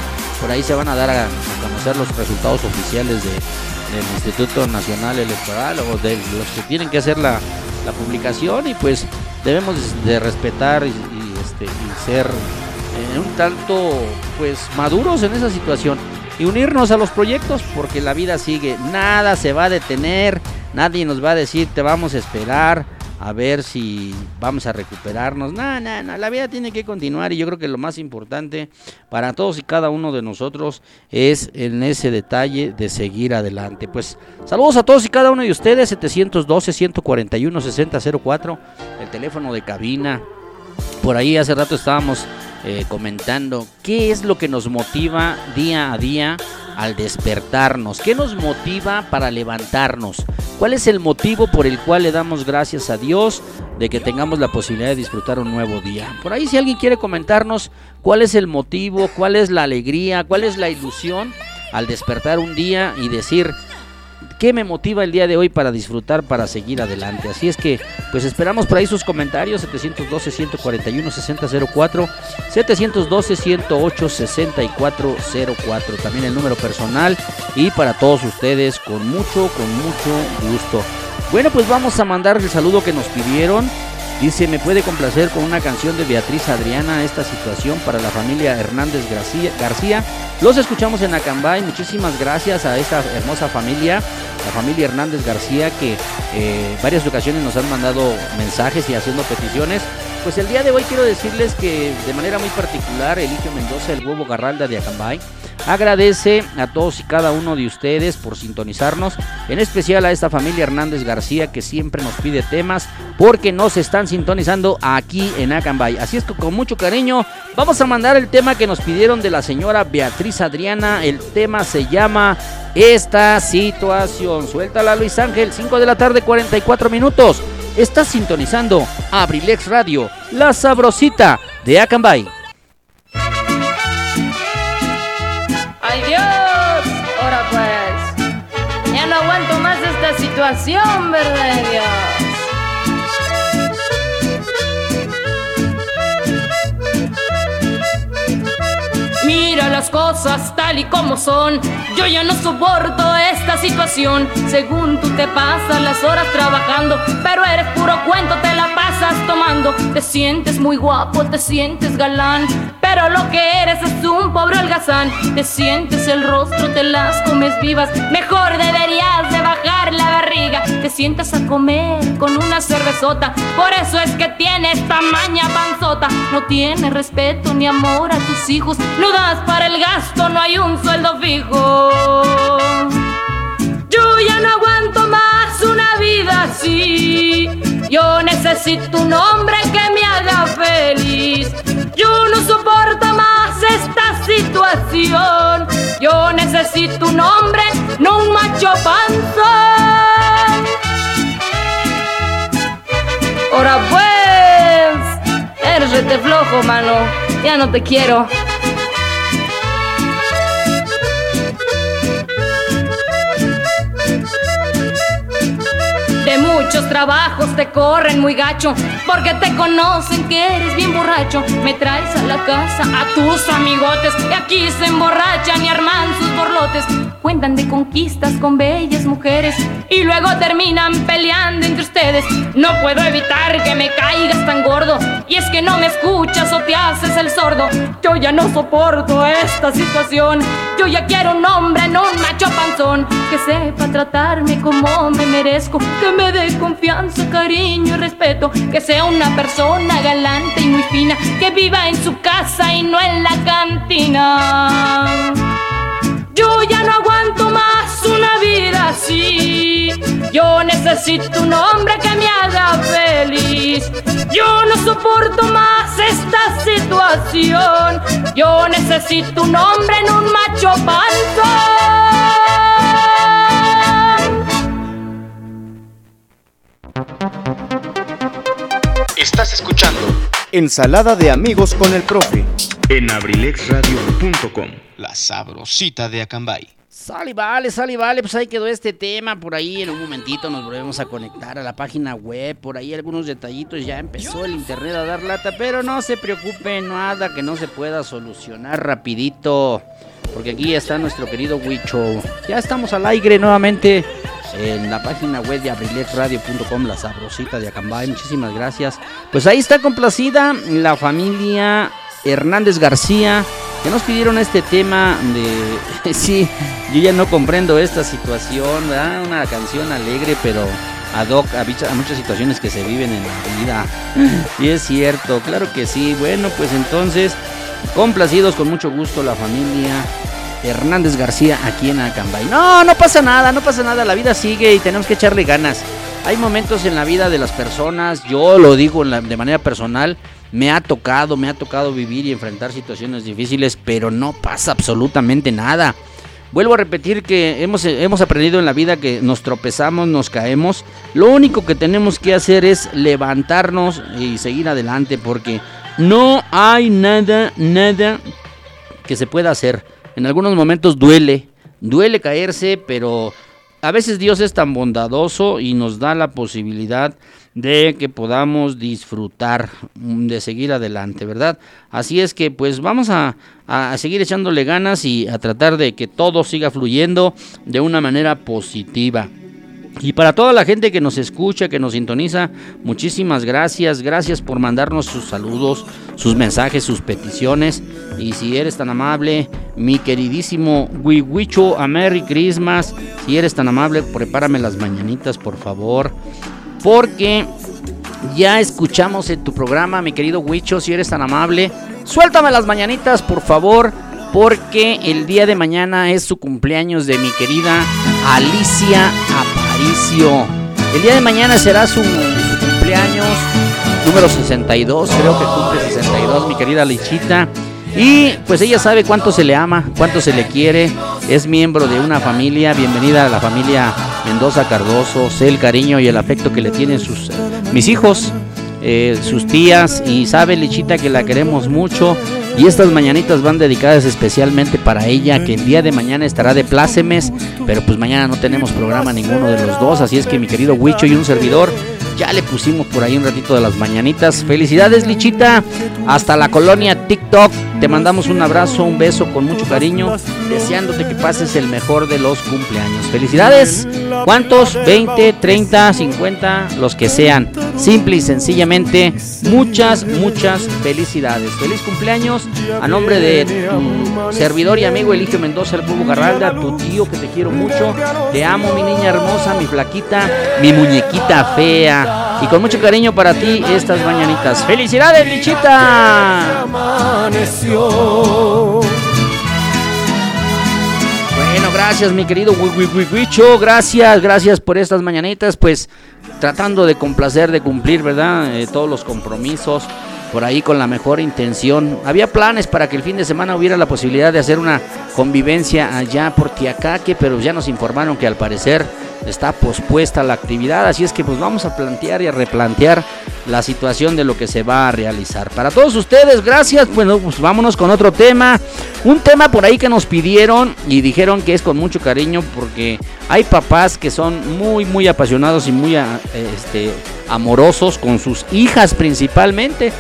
Por ahí se van a dar a, conocer los resultados oficiales de, del Instituto Nacional Electoral o de los que tienen que hacer la, la publicación. Y pues debemos de respetar y, este, ser eh, un tanto pues maduros en esa situación. Y unirnos a los proyectos porque la vida sigue. Nada se va a detener. Nadie nos va a decir te vamos a esperar a ver si vamos a recuperarnos. No, no, no, la vida tiene que continuar y yo creo que lo más importante para todos y cada uno de nosotros es en ese detalle de seguir adelante. Pues saludos a todos y cada uno de ustedes, 712-141-6004, el teléfono de cabina. Por ahí hace rato estábamos eh, comentando qué es lo que nos motiva día a día al despertarnos, qué nos motiva para levantarnos, cuál es el motivo por el cual le damos gracias a Dios de que tengamos la posibilidad de disfrutar un nuevo día. Por ahí si alguien quiere comentarnos cuál es el motivo, cuál es la alegría, cuál es la ilusión al despertar un día y decir, ¿Qué me motiva el día de hoy para disfrutar, para seguir adelante? Así es que, pues esperamos por ahí sus comentarios, 712-141-6004, 712-108-6404, también el número personal y para todos ustedes con mucho, con mucho gusto. Bueno, pues vamos a mandar el saludo que nos pidieron. Dice, me puede complacer con una canción de Beatriz Adriana esta situación para la familia Hernández García. Los escuchamos en Acambay. Muchísimas gracias a esta hermosa familia, la familia Hernández García, que eh, varias ocasiones nos han mandado mensajes y haciendo peticiones. Pues el día de hoy quiero decirles que de manera muy particular Eligio Mendoza, el huevo Garralda de Acambay, agradece a todos y cada uno de ustedes por sintonizarnos, en especial a esta familia Hernández García que siempre nos pide temas porque nos están sintonizando aquí en Acambay. Así es que con mucho cariño vamos a mandar el tema que nos pidieron de la señora Beatriz Adriana. El tema se llama Esta situación. Suéltala Luis Ángel, 5 de la tarde, 44 minutos. Estás sintonizando Abrilex Radio, la sabrosita de Acambay. situación, verdad Dios. Mira las cosas tal y como son. Yo ya no soporto esta situación. Según tú te pasas las horas trabajando, pero eres puro cuento, te la pasas tomando. Te sientes muy guapo, te sientes galán, pero lo que eres es un pobre holgazán. Te sientes el rostro, te las comes vivas. Mejor deberías de bajar la barriga. Te sientas a comer con una cervezota. Por eso es que tienes tamaña panzota. No tienes respeto ni amor a tus hijos. No das para el gasto, no hay un sueldo fijo. Yo ya no aguanto más así. Yo necesito un hombre que me haga feliz. Yo no soporto más esta situación. Yo necesito un hombre, no un macho panzón. Ahora pues, eres rete flojo, mano. Ya no te quiero. Muchos trabajos te corren muy gacho Porque te conocen que eres bien borracho. Me traes a la casa a tus amigotes. Y aquí se emborrachan y arman sus borlotes. Cuentan de conquistas con bellas mujeres. Y luego terminan peleando entre ustedes. No puedo evitar que me caigas tan gordo. Y es que no me escuchas o te haces el sordo. Yo ya no soporto esta situación. Yo ya quiero un hombre, no un macho panzón. Que sepa tratarme como me merezco. Que me dé confianza, cariño y respeto. Que sea una persona galante y muy fina Que viva en su casa y no en la cantina yo ya no aguanto más una vida así. Yo necesito un hombre que me haga feliz. Yo no soporto más esta situación. Yo necesito un hombre en un macho panzón. Estás escuchando Ensalada de amigos con el profe. en abrilexradio.com. La sabrosita de Acambay. Sale, vale, sale, vale, pues ahí quedó este tema, por ahí en un momentito nos volvemos a conectar a la página web, por ahí algunos detallitos, ya empezó el internet a dar lata, pero no se preocupe, nada que no se pueda solucionar rapidito, porque aquí está nuestro querido Huicho, ya estamos al aire nuevamente en la página web de abriletradio.com, la sabrosita de Acambay, muchísimas gracias, pues ahí está complacida la familia Hernández García, que nos pidieron este tema de, sí, yo ya no comprendo esta situación. Una canción alegre, pero ad hoc a, a muchas situaciones que se viven en la vida. Y es cierto, claro que sí. Bueno, pues entonces, complacidos con mucho gusto la familia Hernández García aquí en Acambay. No, no pasa nada, no pasa nada, la vida sigue y tenemos que echarle ganas. Hay momentos en la vida de las personas, yo lo digo de manera personal, me ha tocado, me ha tocado vivir y enfrentar situaciones difíciles, pero no pasa absolutamente nada. Vuelvo a repetir que hemos, hemos aprendido en la vida que nos tropezamos, nos caemos. Lo único que tenemos que hacer es levantarnos y seguir adelante porque no hay nada, nada que se pueda hacer. En algunos momentos duele, duele caerse, pero a veces Dios es tan bondadoso y nos da la posibilidad de que podamos disfrutar mm, de seguir adelante, ¿verdad? Así es que pues vamos a, a seguir echándole ganas y a tratar de que todo siga fluyendo de una manera positiva. Y para toda la gente que nos escucha, que nos sintoniza, muchísimas gracias. Gracias por mandarnos sus saludos, sus mensajes, sus peticiones. Y si eres tan amable, mi queridísimo Wiwicho, a Merry Christmas. Si eres tan amable, prepárame las mañanitas, por favor. Porque ya escuchamos en tu programa, mi querido Wicho, si eres tan amable. Suéltame las mañanitas, por favor. Porque el día de mañana es su cumpleaños de mi querida Alicia Aparicio. El día de mañana será su, cumpleaños número 62. Creo que cumple 62, mi querida Lichita. Y pues ella sabe cuánto se le ama, cuánto se le quiere. Es miembro de una familia. Bienvenida a la familia Mendoza Cardoso. Sé el cariño y el afecto que le tienen sus mis hijos, eh, sus tías. Y sabe Lichita que la queremos mucho. Y estas mañanitas van dedicadas especialmente para ella, que el día de mañana estará de plácemes, pero pues mañana no tenemos programa ninguno de los dos, así es que mi querido Huicho y un servidor Ya le pusimos por ahí un ratito de las mañanitas. Felicidades, Lichita. Hasta la colonia TikTok. Te mandamos un abrazo, un beso con mucho cariño. Deseándote que pases el mejor de los cumpleaños. Felicidades. ¿Cuántos? 20, 30, 50, los que sean. Simple y sencillamente, muchas, muchas felicidades. Feliz cumpleaños a nombre de tu servidor y amigo Eligio Mendoza, el Pueblo Garralda, tu tío que te quiero mucho. Te amo, mi niña hermosa, mi flaquita, mi muñequita fea y con mucho cariño para ti estas mañanitas. ¡Felicidades, Lichita! Bueno, gracias mi querido Wicho, gracias, gracias por estas mañanitas, pues tratando de complacer, de cumplir, ¿verdad? Eh, todos los compromisos, por ahí con la mejor intención. Había planes para que el fin de semana hubiera la posibilidad de hacer una convivencia allá por Tiacaque, pero ya nos informaron que al parecer está pospuesta la actividad, así es que pues vamos a plantear y a replantear la situación de lo que se va a realizar. Para todos ustedes, gracias. Bueno, pues vámonos con otro tema. Un tema por ahí que nos pidieron y dijeron que es con mucho cariño porque hay papás que son muy muy apasionados y muy este, amorosos con sus hijas principalmente.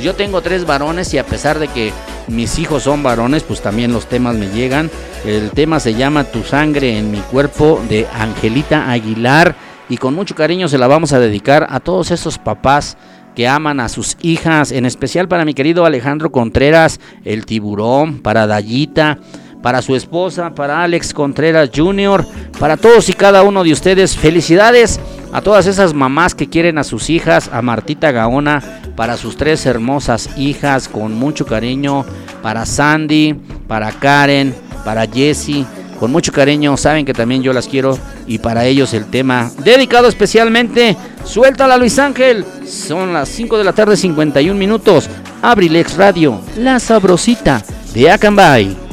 Yo tengo tres varones y a pesar de que mis hijos son varones, pues también los temas me llegan. El tema se llama Tu sangre en mi cuerpo de Angelita Aguilar y con mucho cariño se la vamos a dedicar a todos esos papás que aman a sus hijas, en especial para mi querido Alejandro Contreras, el tiburón, para Dayita, para su esposa, para Alex Contreras Jr., para todos y cada uno de ustedes. Felicidades a todas esas mamás que quieren a sus hijas, a Martita Gaona, para sus tres hermosas hijas, con mucho cariño, para Sandy, para Karen, para Jessie con mucho cariño, saben que también yo las quiero y para ellos el tema dedicado especialmente, suéltala Luis Ángel, son las 5 de la tarde 51 minutos, Abrilex Radio, la sabrosita de Acambay.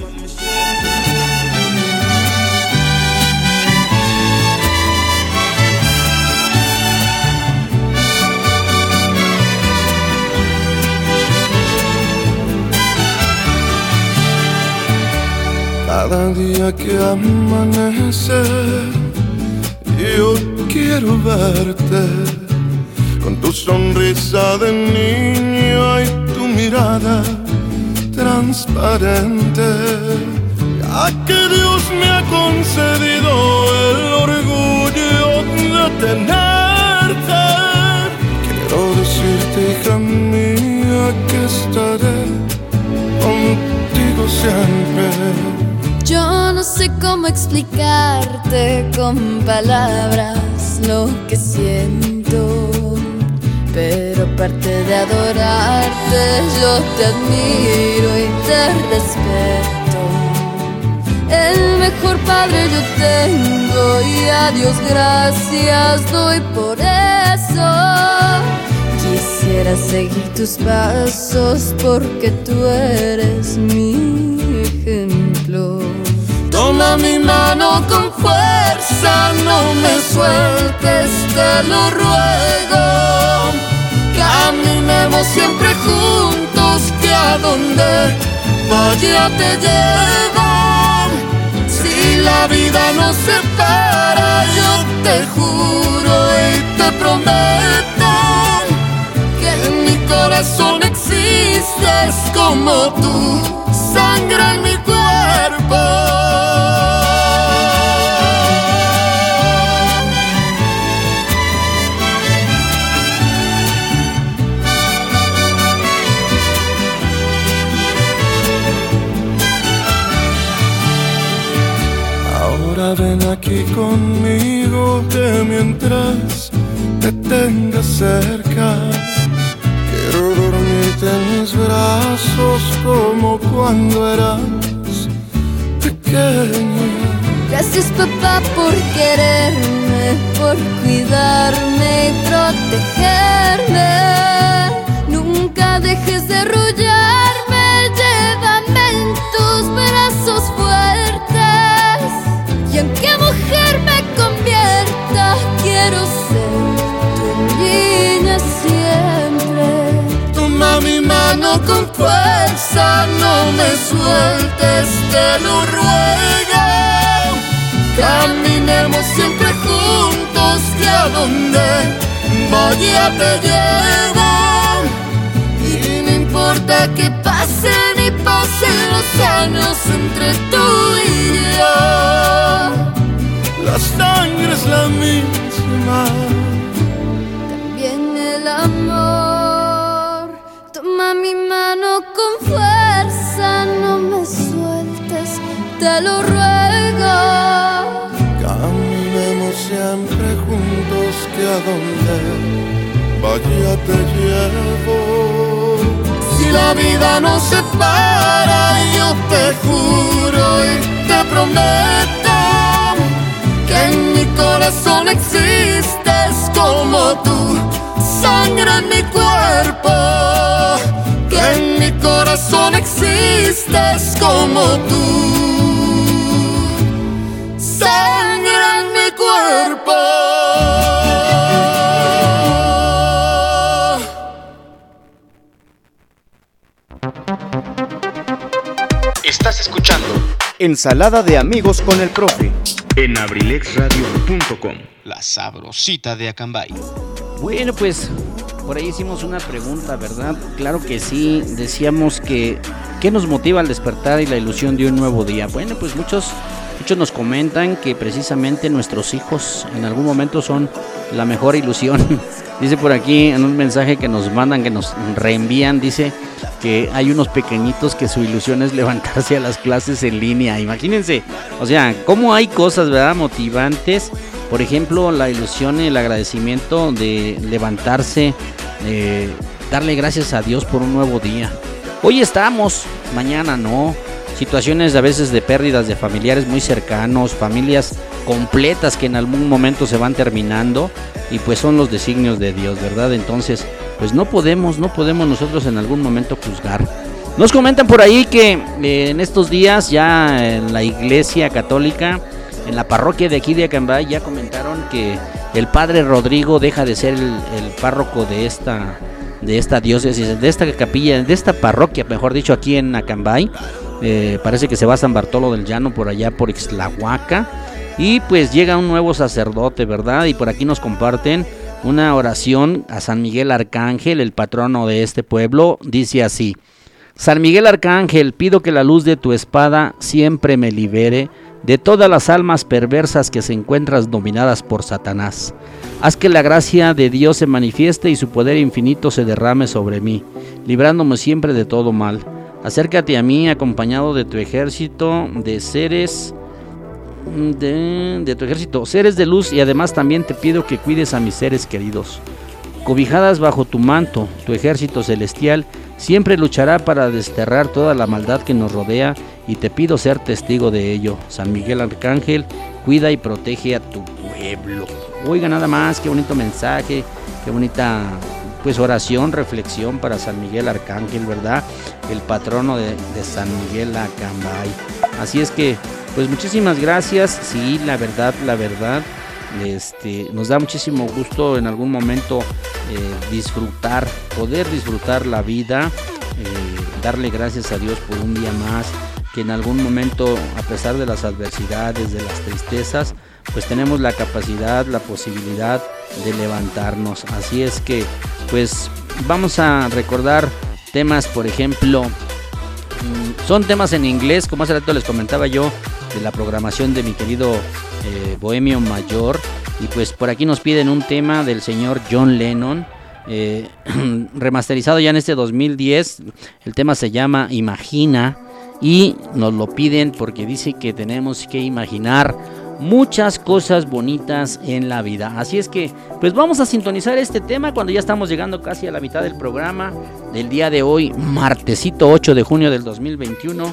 Cada día que amanece, yo quiero verte con tu sonrisa de niño y tu mirada transparente. Ya que Dios me ha concedido el orgullo de tenerte, quiero decirte, hija mía, que estaré contigo siempre yo no sé cómo explicarte con palabras lo que siento, pero aparte de adorarte, yo te admiro y te respeto. El mejor padre yo tengo y a Dios gracias doy por eso. Quisiera seguir tus pasos porque tú eres ejemplo. Toma mi mano con fuerza, no me sueltes, te lo ruego. Caminemos siempre juntos, que a donde vaya te llevo. Si la vida nos separa, yo te juro y te prometo que en mi corazón existes como tú, sangre en mi cuerpo. Ven aquí conmigo que mientras te tenga cerca, quiero dormirte en mis brazos como cuando eras pequeño. Gracias papá por quererme, por cuidarme y protegerme. Nunca dejes de arrullarme, quiero ser tu niña siempre. Toma mi mano con fuerza, no me sueltes, te lo ruego. Caminemos siempre juntos, que a donde vaya te llevo. Y no importa que pasen y pasen los años entre tú y yo. La sangre es la misma. También el amor. Toma mi mano con fuerza, no me sueltes, te lo ruego. Caminemos siempre juntos que a donde vaya te llevo. Si la vida nos separa, yo te juro y te prometo que en mi corazón existes como tú, sangre en mi cuerpo. En mi corazón existes como tú, sangre en mi cuerpo. Estás escuchando Ensalada de amigos con el profe. en abrilexradio.com. La sabrosita de Acambay. Bueno, pues por ahí hicimos una pregunta, ¿verdad? Claro que sí, decíamos que ¿qué nos motiva al despertar y la ilusión de un nuevo día? Bueno, pues muchos muchos nos comentan que precisamente nuestros hijos en algún momento son la mejor ilusión. Dice por aquí en un mensaje que nos mandan, que nos reenvían, dice que hay unos pequeñitos que su ilusión es levantarse a las clases en línea. Imagínense, o sea, cómo hay cosas, ¿verdad? Motivantes. Por ejemplo, la ilusión el agradecimiento de levantarse, eh, darle gracias a Dios por un nuevo día. Hoy estamos, mañana no. Situaciones a veces de pérdidas de familiares muy cercanos, familias completas que en algún momento se van terminando y pues son los designios de Dios, ¿verdad? Entonces, pues no podemos, no podemos nosotros en algún momento juzgar. Nos comentan por ahí que eh, en estos días ya en la iglesia católica, en la parroquia de aquí de Acambay, ya comentaron que el padre Rodrigo deja de ser el, el párroco de esta, de esta diócesis, de esta capilla, de esta parroquia, mejor dicho, aquí en Acambay. Eh, parece que se va a San Bartolo del Llano por allá por Ixtlahuaca. Y pues llega un nuevo sacerdote, ¿verdad? Y por aquí nos comparten una oración a San Miguel Arcángel, el patrono de este pueblo. Dice así. San Miguel Arcángel, pido que la luz de tu espada siempre me libere de todas las almas perversas que se encuentran dominadas por Satanás. Haz que la gracia de Dios se manifieste y su poder infinito se derrame sobre mí, librándome siempre de todo mal. Acércate a mí acompañado de tu ejército de seres de, de tu ejército, seres de luz y además también te pido que cuides a mis seres queridos. Cobijadas bajo tu manto, tu ejército celestial siempre luchará para desterrar toda la maldad que nos rodea y te pido ser testigo de ello. San Miguel Arcángel, cuida y protege a tu pueblo. Oiga nada más, qué bonito mensaje, qué bonita pues oración, reflexión para San Miguel Arcángel, ¿verdad? El patrono de, San Miguel Acambay. Así es que, pues muchísimas gracias. Sí, la verdad, la verdad. Este, nos da muchísimo gusto en algún momento eh, disfrutar, poder disfrutar la vida, eh, darle gracias a Dios por un día más, que en algún momento, a pesar de las adversidades, de las tristezas, pues tenemos la capacidad, la posibilidad de levantarnos. Así es que, pues vamos a recordar temas, por ejemplo, mm, son temas en inglés, como hace rato les comentaba yo, de la programación de mi querido eh, Bohemio Mayor. Y pues por aquí nos piden un tema del señor John Lennon, eh, remasterizado ya en este 2010. El tema se llama Imagina y nos lo piden porque dice que tenemos que imaginar muchas cosas bonitas en la vida. Así es que, pues vamos a sintonizar este tema cuando ya estamos llegando casi a la mitad del programa del día de hoy, martesito 8 de junio del 2021.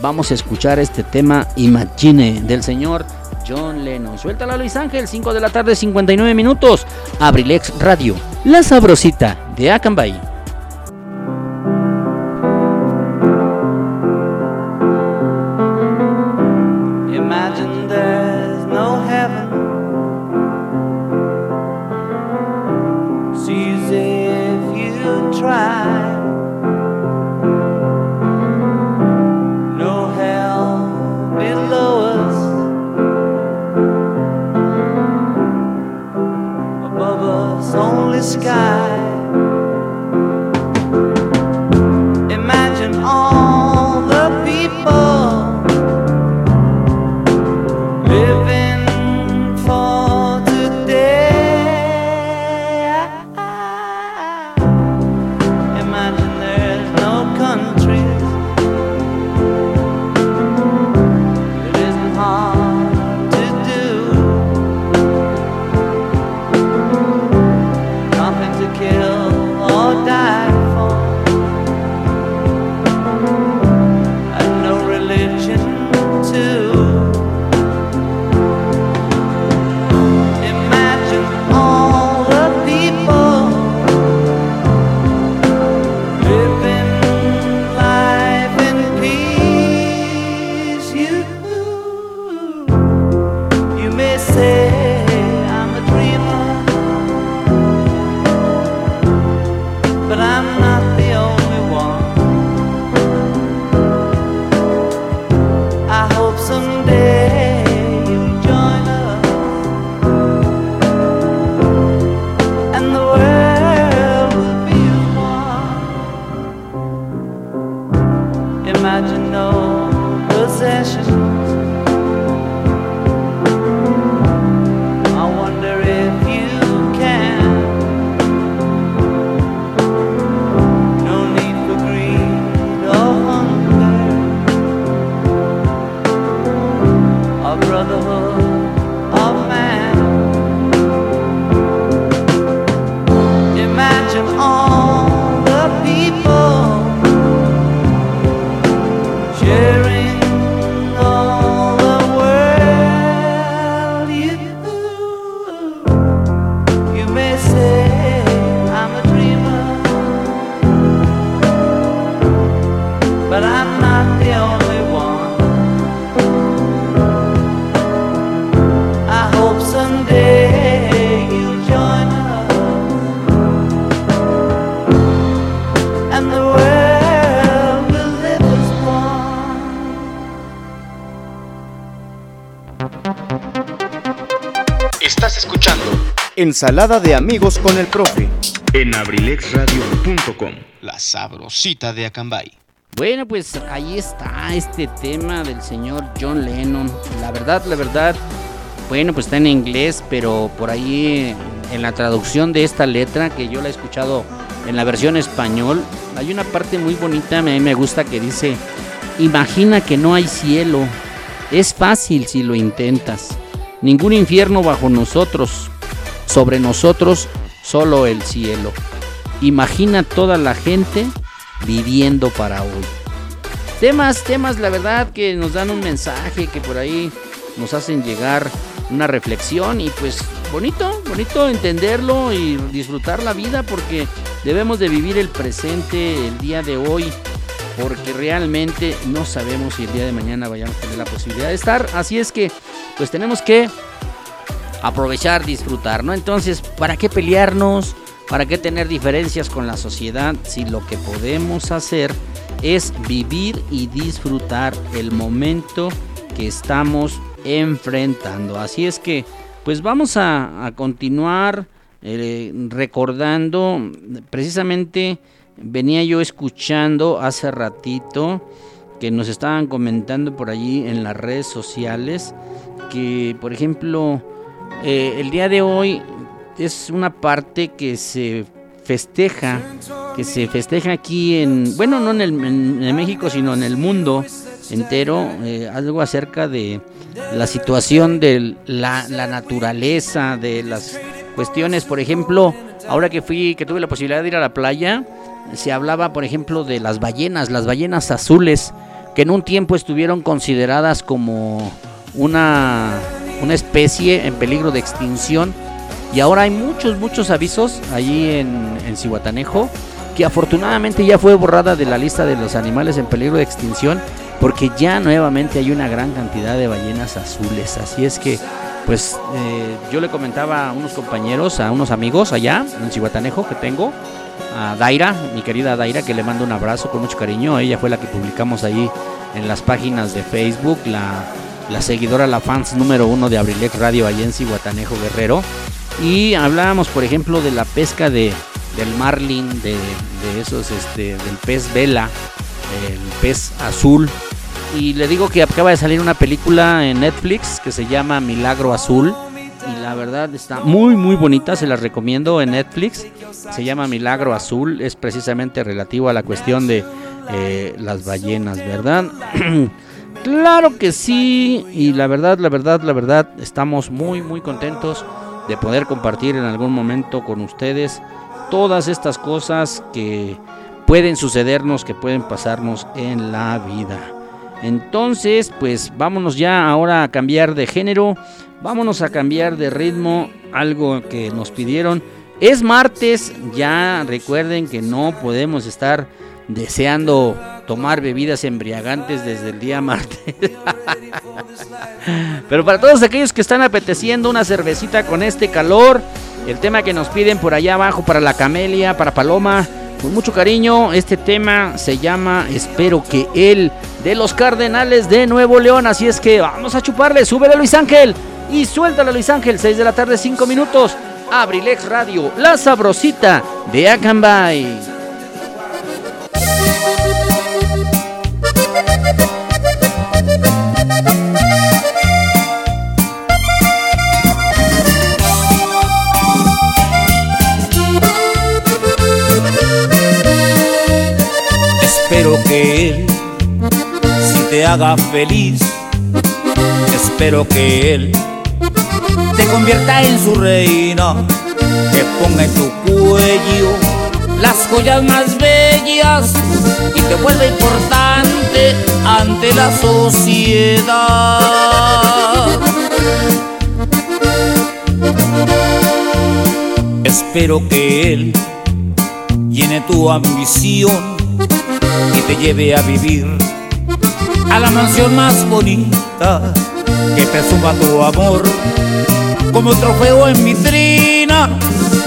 Vamos a escuchar este tema Imagine del señor John Lennon. Suéltala Luis Ángel, 5 de la tarde, 59 minutos. Abrilex Radio, la sabrosita de Acambay. Ensalada de amigos con el profe. En abrilexradio.com, la sabrosita de Acambay. Bueno, pues ahí está este tema del señor John Lennon. La verdad, la verdad, bueno, pues está en inglés, pero por ahí en la traducción de esta letra, que yo la he escuchado en la versión español, hay una parte muy bonita, a mí me gusta que dice, imagina que no hay cielo, es fácil si lo intentas, ningún infierno bajo nosotros, sobre nosotros solo el cielo. Imagina toda la gente viviendo para hoy. Temas, temas, la verdad que nos dan un mensaje que por ahí nos hacen llegar una reflexión y pues bonito, bonito entenderlo y disfrutar la vida porque debemos de vivir el presente, el día de hoy, porque realmente no sabemos si el día de mañana vayamos a tener la posibilidad de estar, así es que pues tenemos que aprovechar, disfrutar, ¿no? Entonces, ¿para qué pelearnos? ¿Para qué tener diferencias con la sociedad si lo que podemos hacer es vivir y disfrutar el momento que estamos enfrentando? Así es que, pues vamos a, continuar eh, recordando, precisamente venía yo escuchando hace ratito que nos estaban comentando por allí en las redes sociales que, por ejemplo, eh, el día de hoy es una parte que se festeja, que se festeja aquí en, bueno, no en, el, en, México, sino en el mundo entero, eh, algo acerca de la situación de la, la, naturaleza, de las cuestiones, por ejemplo, ahora que fui, que tuve la posibilidad de ir a la playa, se hablaba, por ejemplo, de las ballenas, las ballenas azules, que en un tiempo estuvieron consideradas como una, una especie en peligro de extinción. Y ahora hay muchos, muchos avisos allí en, en que afortunadamente ya fue borrada de la lista de los animales en peligro de extinción porque ya nuevamente hay una gran cantidad de ballenas azules. Así es que, pues eh, yo le comentaba a unos compañeros, a unos amigos allá en Cihuatanejo que tengo, a Daira, mi querida Daira, que le mando un abrazo con mucho cariño. Ella fue la que publicamos ahí en las páginas de Facebook, la, la seguidora, la fans número uno de Abrilex Radio allá en Cihuatanejo Guerrero. Y hablábamos, por ejemplo, de la pesca de, del marlin, de, de esos, este, del pez vela, el pez azul. Y le digo que acaba de salir una película en Netflix que se llama Milagro Azul. Y la verdad está muy muy bonita, se la recomiendo en Netflix. Se llama Milagro Azul, es precisamente relativo a la cuestión de eh, las ballenas, ¿verdad? claro que sí, y la verdad, la verdad, la verdad, estamos muy muy contentos de poder compartir en algún momento con ustedes todas estas cosas que pueden sucedernos, que pueden pasarnos en la vida. Entonces, pues vámonos ya ahora a cambiar de género, vámonos a cambiar de ritmo, algo que nos pidieron. Es martes, ya recuerden que no podemos estar deseando tomar bebidas embriagantes desde el día martes. Pero para todos aquellos que están apeteciendo una cervecita con este calor, el tema que nos piden por allá abajo para la Camelia, para Paloma, con mucho cariño, este tema se llama Espero que él de los Cardenales de Nuevo León. Así es que vamos a chuparle, súbele Luis Ángel y suéltale Luis Ángel, 6 de la tarde, 5 minutos. Abrilex Radio, la sabrosita de Acambay. Espero que él si te haga feliz. Espero que él te convierta en su reina, que ponga en tu cuello las joyas más bellas y te vuelva importante ante la sociedad. Espero que él llene tu ambición y te lleve a vivir a la mansión más bonita que presuma tu amor como trofeo en vitrina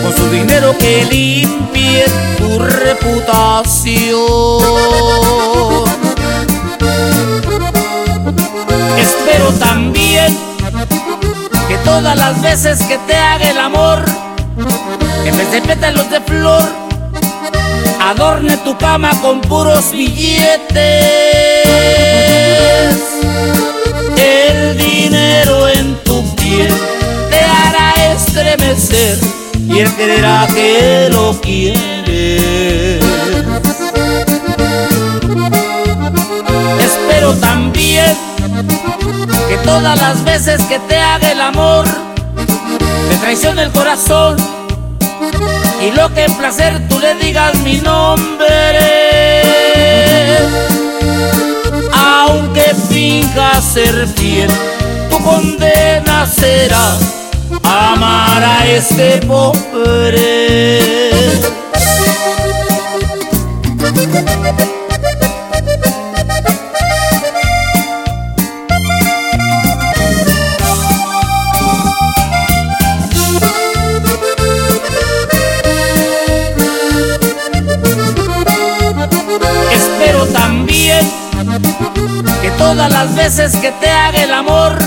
con su dinero que limpie tu reputación. Espero también que todas las veces que te haga el amor, en vez de pétalos de flor, adorne tu cama con puros billetes. El dinero en tu piel te hará estremecer y él creerá que lo quiere. Espero también que todas las veces que te haga el amor, te traicione el corazón y lo que en placer tú le digas mi nombre. Aunque finja ser fiel, tu condena será amar a este pobre. Espero también que todas las veces que te haga el amor,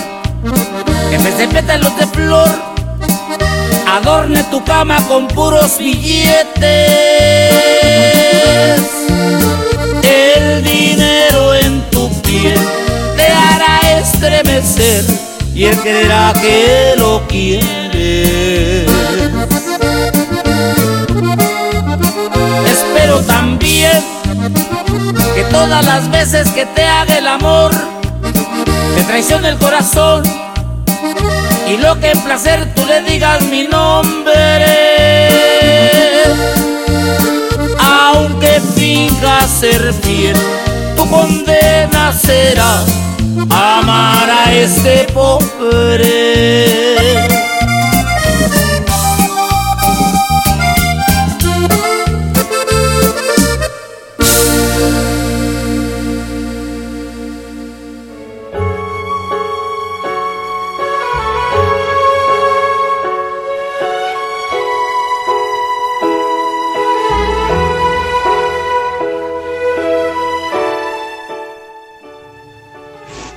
vez de pétalos de flor, adorne tu cama con puros billetes. El dinero en tu piel te hará estremecer y él creerá que lo quiere. Espero también que todas las veces que te haga el amor, te traicione el corazón y lo que en placer tú le digas mi nombre. Aunque finja ser fiel, tu condena será amar a este pobre.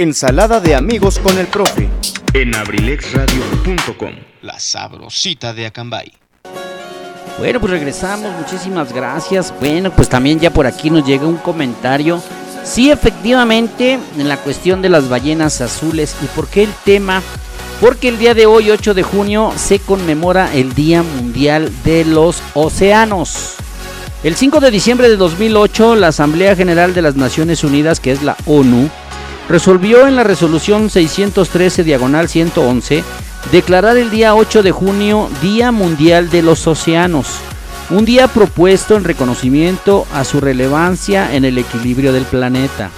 Ensalada de amigos con el profe en abrilexradio.com. La sabrosita de Acambay. Bueno, pues regresamos, muchísimas gracias. Bueno, pues también ya por aquí nos llega un comentario. Sí, efectivamente, en la cuestión de las ballenas azules. ¿Y por qué el tema? Porque el día de hoy, 8 de junio, se conmemora el Día Mundial de los Océanos. El 5 de diciembre de 2008, la Asamblea General de las Naciones Unidas, que es la ONU, resolvió en la resolución 613 diagonal 111 declarar el día 8 de junio Día Mundial de los Océanos, un día propuesto en reconocimiento a su relevancia en el equilibrio del planeta,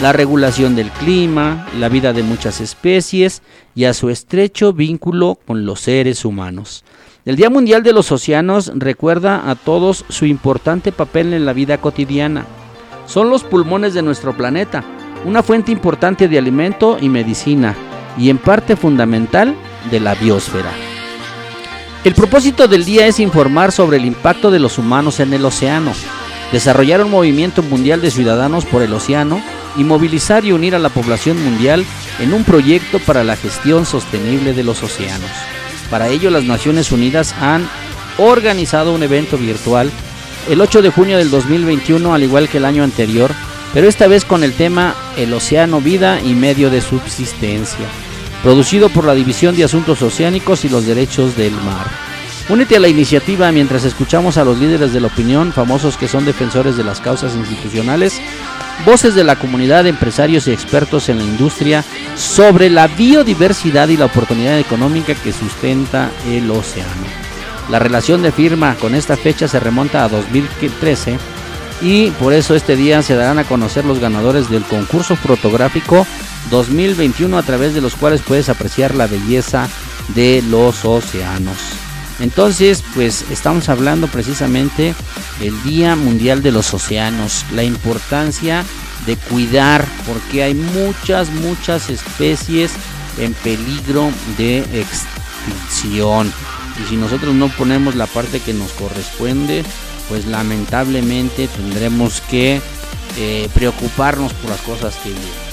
la regulación del clima, la vida de muchas especies y a su estrecho vínculo con los seres humanos. El Día Mundial de los Océanos recuerda a todos su importante papel en la vida cotidiana. Son los pulmones de nuestro planeta, una fuente importante de alimento y medicina, y en parte fundamental de la biosfera. El propósito del día es informar sobre el impacto de los humanos en el océano, desarrollar un movimiento mundial de ciudadanos por el océano y movilizar y unir a la población mundial en un proyecto para la gestión sostenible de los océanos. Para ello, las Naciones Unidas han organizado un evento virtual el 8 de junio del 2021, al igual que el año anterior, pero esta vez con el tema El océano, vida y medio de subsistencia, producido por la División de Asuntos Oceánicos y los Derechos del Mar. Únete a la iniciativa mientras escuchamos a los líderes de la opinión, famosos que son defensores de las causas institucionales, voces de la comunidad, empresarios y expertos en la industria sobre la biodiversidad y la oportunidad económica que sustenta el océano. La relación de firma con esta fecha se remonta a 2013 y por eso este día se darán a conocer los ganadores del concurso fotográfico 2021 a través de los cuales puedes apreciar la belleza de los océanos. Entonces, pues estamos hablando precisamente del Día Mundial de los Océanos, la importancia de cuidar, porque hay muchas, muchas especies en peligro de extinción. Y si nosotros no ponemos la parte que nos corresponde, pues lamentablemente tendremos que eh, preocuparnos por las cosas que vienen.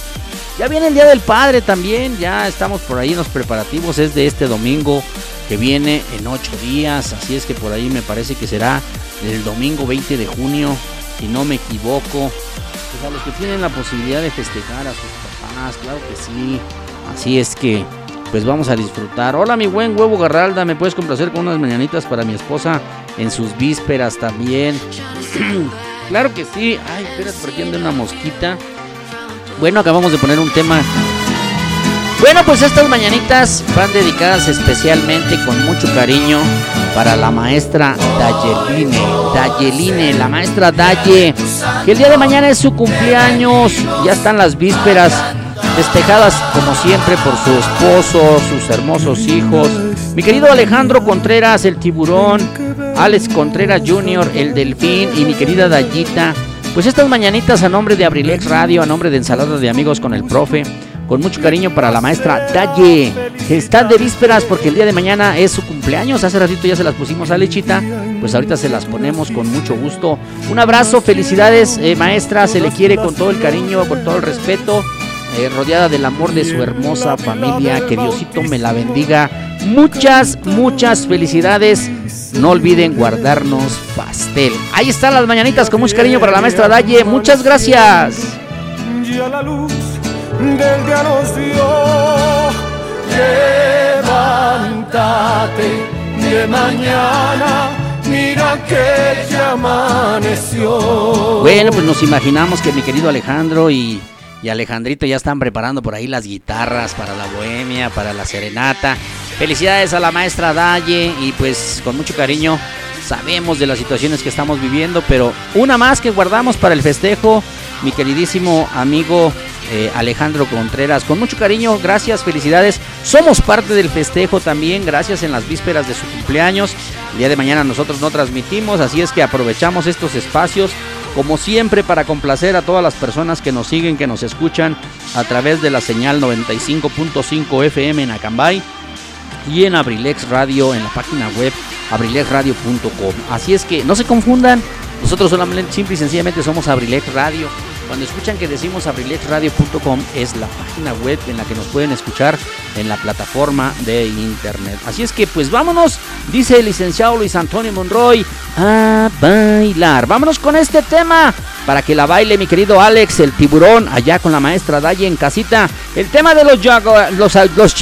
Ya viene el Día del Padre también, ya estamos por ahí en los preparativos, es de este domingo que viene en ocho días, así es que por ahí me parece que será el domingo 20 de junio, si no me equivoco. Pues a los que tienen la posibilidad de festejar a sus papás, claro que sí, así es que pues vamos a disfrutar. Hola mi buen huevo Garralda, ¿me puedes complacer con unas mañanitas para mi esposa en sus vísperas también? claro que sí, ay, espérate, por aquí anda una mosquita. Bueno, acabamos de poner un tema. Bueno, pues estas mañanitas van dedicadas especialmente con mucho cariño para la maestra Dayeline. Dayeline, la maestra Daye, que el día de mañana es su cumpleaños. Ya están las vísperas festejadas como siempre por su esposo, sus hermosos hijos. Mi querido Alejandro Contreras, el tiburón, Alex Contreras Jr., el delfín y mi querida Dayita. Pues estas mañanitas a nombre de Abrilex Radio, a nombre de Ensalada de Amigos con el Profe, con mucho cariño para la maestra Daye, que está de vísperas porque el día de mañana es su cumpleaños. Hace ratito ya se las pusimos a Lechita, pues ahorita se las ponemos con mucho gusto. Un abrazo, felicidades, eh, maestra, se le quiere con todo el cariño, con todo el respeto, eh, rodeada del amor de su hermosa familia. Que Diosito me la bendiga. Muchas, muchas felicidades. No olviden guardarnos pastel. Ahí están las mañanitas con mucho cariño para la maestra Daye. Muchas gracias. Ya la luz del día nos dio. Levántate de mañana. Mira que ya amaneció. Bueno, pues nos imaginamos que mi querido Alejandro y, y Alejandrito ya están preparando por ahí las guitarras para la bohemia, para la serenata. Felicidades a la maestra Daye y pues con mucho cariño sabemos de las situaciones que estamos viviendo, pero una más que guardamos para el festejo, mi queridísimo amigo eh, Alejandro Contreras. Con mucho cariño, gracias, felicidades. Somos parte del festejo también, gracias en las vísperas de su cumpleaños. El día de mañana nosotros no transmitimos, así es que aprovechamos estos espacios, como siempre, para complacer a todas las personas que nos siguen, que nos escuchan a través de la señal 95.5 FM en Acambay y en Abrilex Radio en la página web abrilexradio.com. Así es que no se confundan, nosotros solamente, simple y sencillamente somos Abrilex Radio. Cuando escuchan que decimos abrilexradio.com es la página web en la que nos pueden escuchar en la plataforma de internet. Así es que pues vámonos, dice el licenciado Luis Antonio Monroy, a bailar. Vámonos con este tema para que la baile mi querido Alex, el tiburón, allá con la maestra Daye en casita. El tema de los, los, los,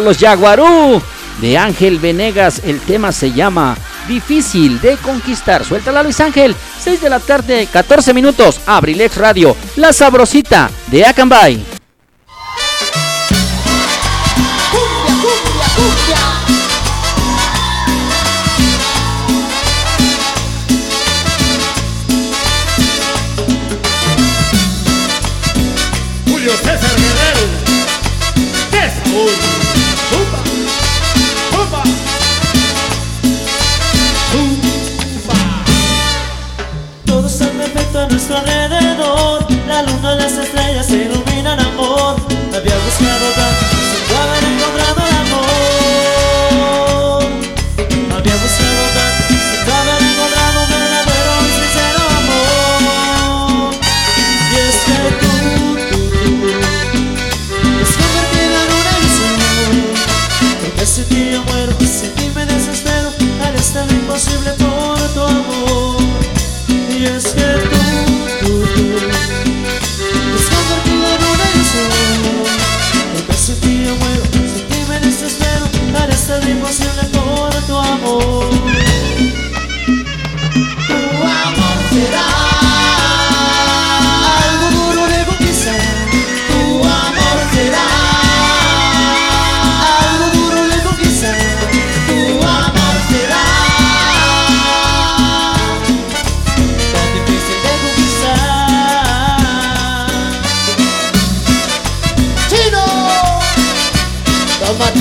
los Jaguarú de Ángel Venegas. El tema se llama Difícil de Conquistar. Suéltala Luis Ángel. 6 de la tarde, 14 minutos. Abrilex Radio. La sabrosita de Acambay.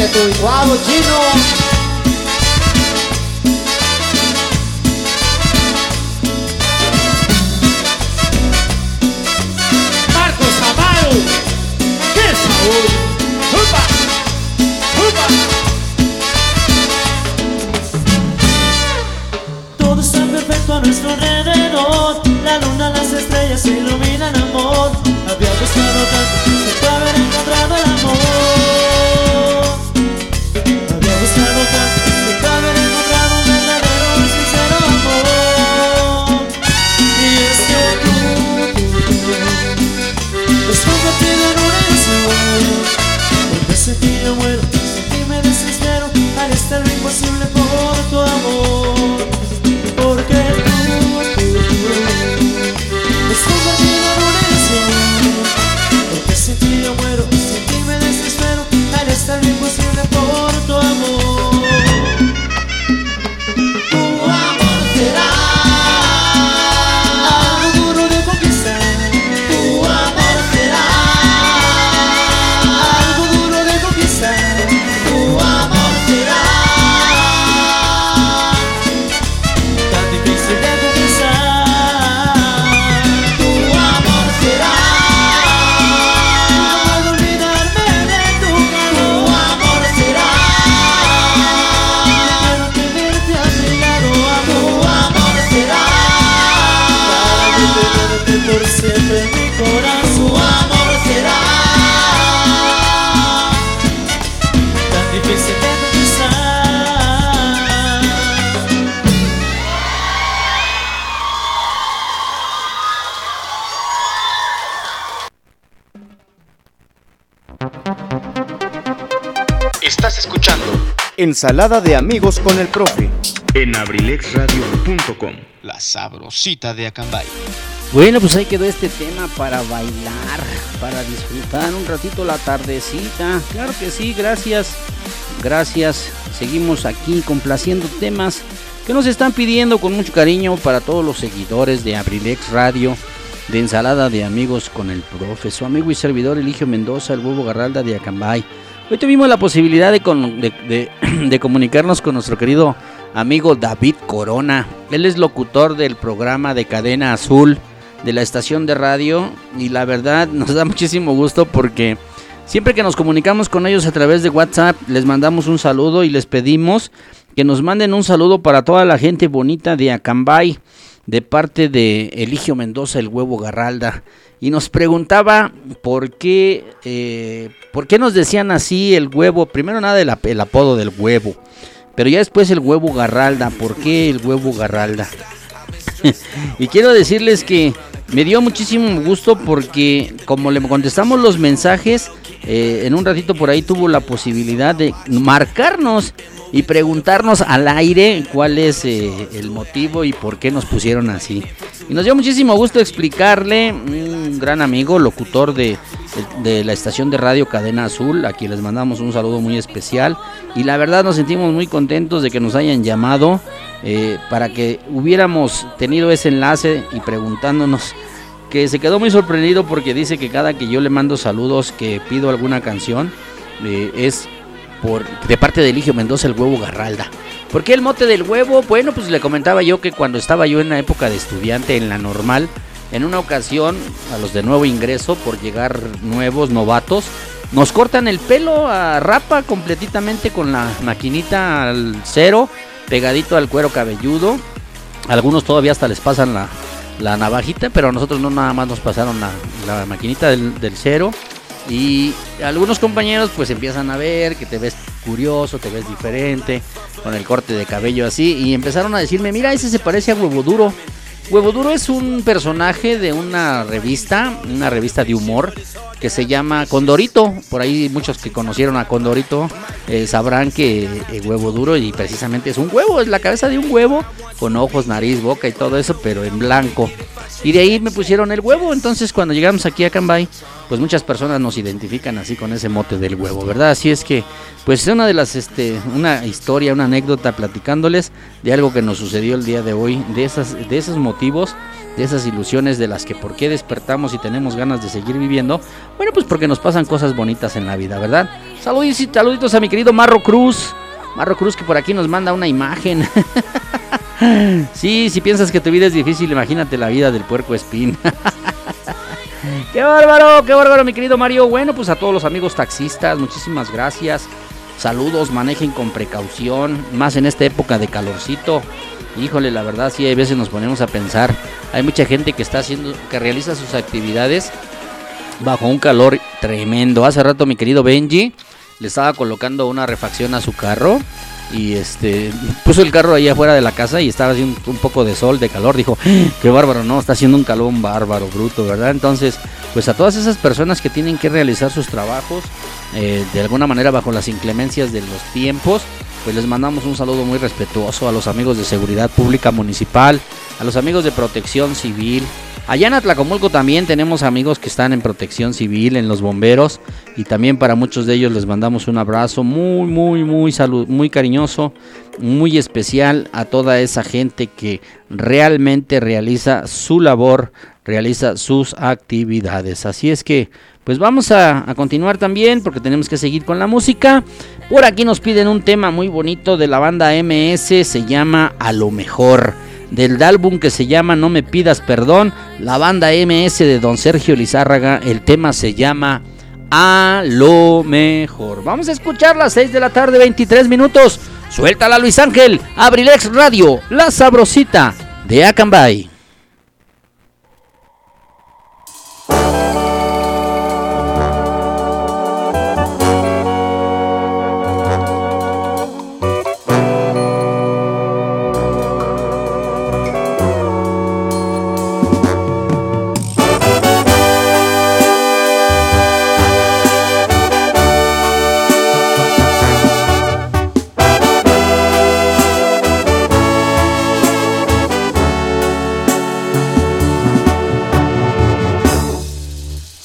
Neto e Dino. Ensalada de amigos con el profe En abrilexradio.com. La sabrosita de Acambay. Bueno, pues ahí quedó este tema para bailar, para disfrutar un ratito la tardecita. Claro que sí, gracias. Gracias. Seguimos aquí complaciendo temas que nos están pidiendo con mucho cariño para todos los seguidores de Abrilex Radio, de Ensalada de Amigos con el Profe, su amigo y servidor Eligio Mendoza, el huevo Garralda de Acambay. Hoy tuvimos la posibilidad de, comunicarnos con nuestro querido amigo David Corona. Él es locutor del programa de Cadena Azul de la estación de radio y la verdad nos da muchísimo gusto porque siempre que nos comunicamos con ellos a través de WhatsApp les mandamos un saludo y les pedimos que nos manden un saludo para toda la gente bonita de Acambay de parte de Eligio Mendoza el huevo Garralda y nos preguntaba por qué eh, por qué nos decían así el huevo. Primero nada el, apodo del huevo pero ya después el huevo Garralda. Por qué el huevo Garralda y quiero decirles que me dio muchísimo gusto porque como le contestamos los mensajes, eh, en un ratito por ahí tuvo la posibilidad de marcarnos y preguntarnos al aire cuál es eh, el motivo y por qué nos pusieron así. Y nos dio muchísimo gusto explicarle, un gran amigo, locutor de, de, la estación de radio Cadena Azul, a quien les mandamos un saludo muy especial. Y la verdad nos sentimos muy contentos de que nos hayan llamado eh, para que hubiéramos tenido ese enlace y preguntándonos que se quedó muy sorprendido porque dice que cada que yo le mando saludos que pido alguna canción eh, es por de parte de Eligio Mendoza el huevo Garralda. ¿Por qué el mote del huevo? Bueno, pues le comentaba yo que cuando estaba yo en la época de estudiante en la normal, en una ocasión a los de nuevo ingreso por llegar nuevos novatos, nos cortan el pelo a rapa completamente con la maquinita al cero pegadito al cuero cabelludo. Algunos todavía hasta les pasan la, navajita, pero a nosotros no nada más nos pasaron la, maquinita del, cero. Y algunos compañeros pues empiezan a ver que te ves curioso, te ves diferente, con el corte de cabello así. Y empezaron a decirme, mira, ese se parece a Huevo Duro. Huevo Duro es un personaje de una revista, una revista de humor que se llama Condorito. Por ahí muchos que conocieron a Condorito eh, sabrán que el Huevo Duro y precisamente es un huevo, es la cabeza de un huevo con ojos, nariz, boca y todo eso, pero en blanco. Y de ahí me pusieron el huevo, entonces cuando llegamos aquí a Cambay, pues muchas personas nos identifican así con ese mote del huevo, ¿verdad? Así es que, pues es una de las, este, una historia, una anécdota platicándoles de algo que nos sucedió el día de hoy, de, esas, de esos motivos, de esas ilusiones de las que por qué despertamos y tenemos ganas de seguir viviendo. Bueno, pues porque nos pasan cosas bonitas en la vida, ¿verdad? Saluditos, saluditos a mi querido Marro Cruz. Marro Cruz que por aquí nos manda una imagen. sí, si piensas que tu vida es difícil, imagínate la vida del puerco espín. ¡Qué bárbaro! ¡Qué bárbaro, mi querido Mario! Bueno, pues a todos los amigos taxistas, muchísimas gracias. Saludos, manejen con precaución, más en esta época de calorcito. Híjole, la verdad sí, hay veces nos ponemos a pensar. Hay mucha gente que está haciendo, que realiza sus actividades bajo un calor tremendo. Hace rato mi querido Benji le estaba colocando una refacción a su carro y este puso el carro ahí afuera de la casa y estaba haciendo un, poco de sol, de calor, dijo, ¡Ah, qué bárbaro, no, está haciendo un calor bárbaro, bruto, ¿verdad? Entonces, pues a todas esas personas que tienen que realizar sus trabajos eh, de alguna manera bajo las inclemencias de los tiempos, pues les mandamos un saludo muy respetuoso a los amigos de Seguridad Pública Municipal, a los amigos de Protección Civil, Allá en Atlacomulco también tenemos amigos que están en protección civil, en los bomberos, y también para muchos de ellos les mandamos un abrazo muy, muy, muy salud, muy cariñoso, muy especial a toda esa gente que realmente realiza su labor, realiza sus actividades. Así es que, pues vamos a, a continuar también porque tenemos que seguir con la música. Por aquí nos piden un tema muy bonito de la banda MS, se llama A lo mejor del álbum que se llama No me pidas perdón, la banda MS de Don Sergio Lizárraga, el tema se llama A lo mejor. Vamos a escuchar las 6 de la tarde, 23 minutos. Suéltala Luis Ángel, Abrilex Radio, la sabrosita de Acambay.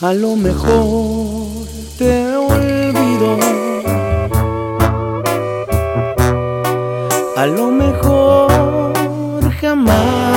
A lo mejor te olvido. A lo mejor jamás.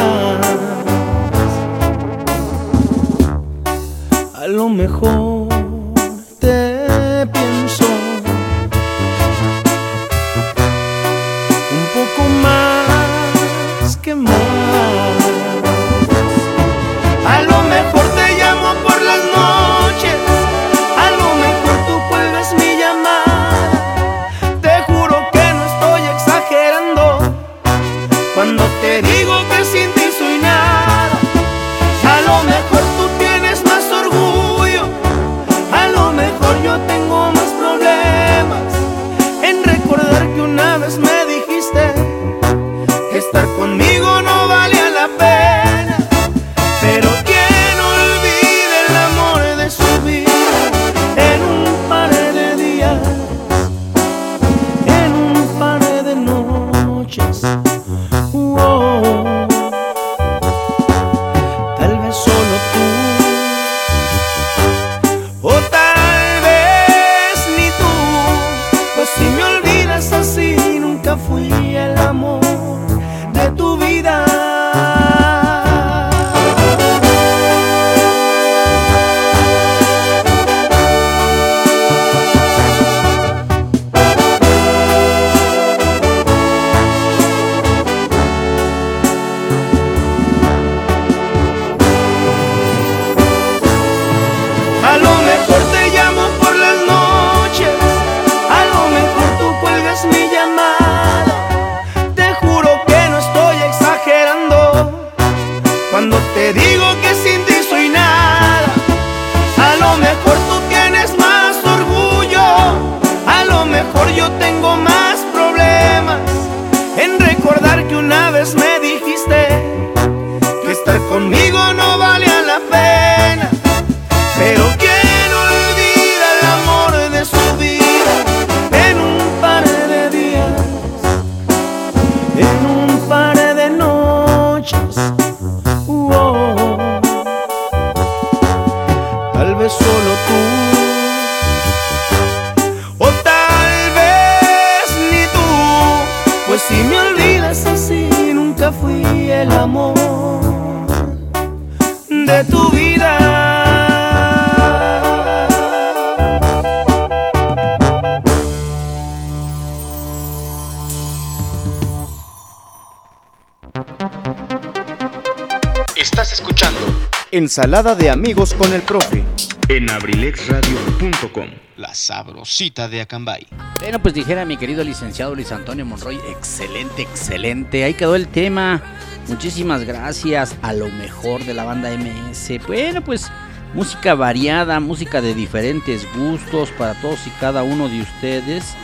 Ensalada de amigos con el profe. En abrilexradio.com. La sabrosita de Acambay. Bueno, pues dijera mi querido licenciado Luis Antonio Monroy, excelente, excelente. Ahí quedó el tema. Muchísimas gracias a lo mejor de la banda MS. Bueno, pues música variada, música de diferentes gustos para todos y cada uno de ustedes.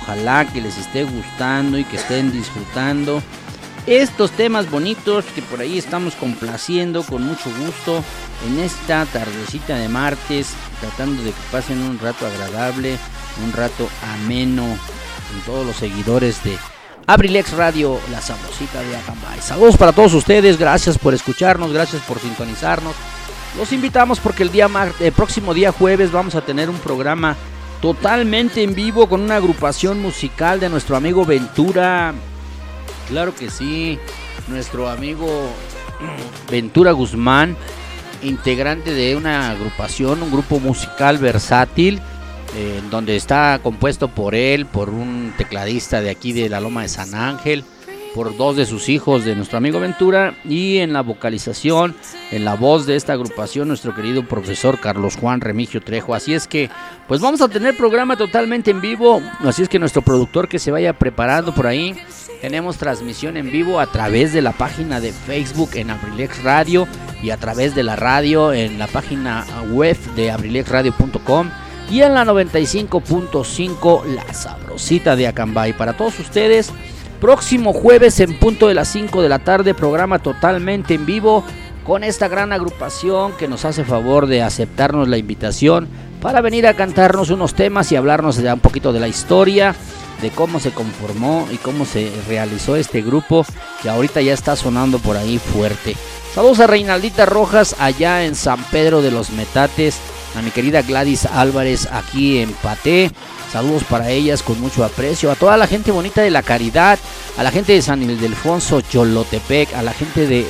Ojalá que les esté gustando y que estén disfrutando estos temas bonitos que por ahí estamos complaciendo con mucho gusto en esta tardecita de martes, tratando de que pasen un rato agradable, un rato ameno con todos los seguidores de Abrilex Radio, la sabrosita de Acambay. Saludos para todos ustedes, gracias por escucharnos, gracias por sintonizarnos. Los invitamos porque el día el próximo día jueves vamos a tener un programa totalmente en vivo con una agrupación musical de nuestro amigo Ventura Claro que sí, nuestro amigo Ventura Guzmán, integrante de una agrupación, un grupo musical versátil, eh, donde está compuesto por él, por un tecladista de aquí de la Loma de San Ángel, por dos de sus hijos de nuestro amigo Ventura y en la vocalización, en la voz de esta agrupación, nuestro querido profesor Carlos Juan Remigio Trejo. Así es que, pues vamos a tener programa totalmente en vivo, así es que nuestro productor que se vaya preparando por ahí tenemos transmisión en vivo a través de la página de Facebook en Abrilex Radio y a través de la radio en la página web de abrilexradio.com y en la 95.5 La Sabrosita de Acambay. Para todos ustedes, próximo jueves en punto de las 5 de la tarde, programa totalmente en vivo con esta gran agrupación que nos hace favor de aceptarnos la invitación para venir a cantarnos unos temas y hablarnos ya un poquito de la historia de cómo se conformó y cómo se realizó este grupo que ahorita ya está sonando por ahí fuerte. Saludos a Reinaldita Rojas allá en San Pedro de los Metates, a mi querida Gladys Álvarez aquí en Paté. Saludos para ellas con mucho aprecio. A toda la gente bonita de la caridad, a la gente de San Ildefonso, Cholotepec, a la gente de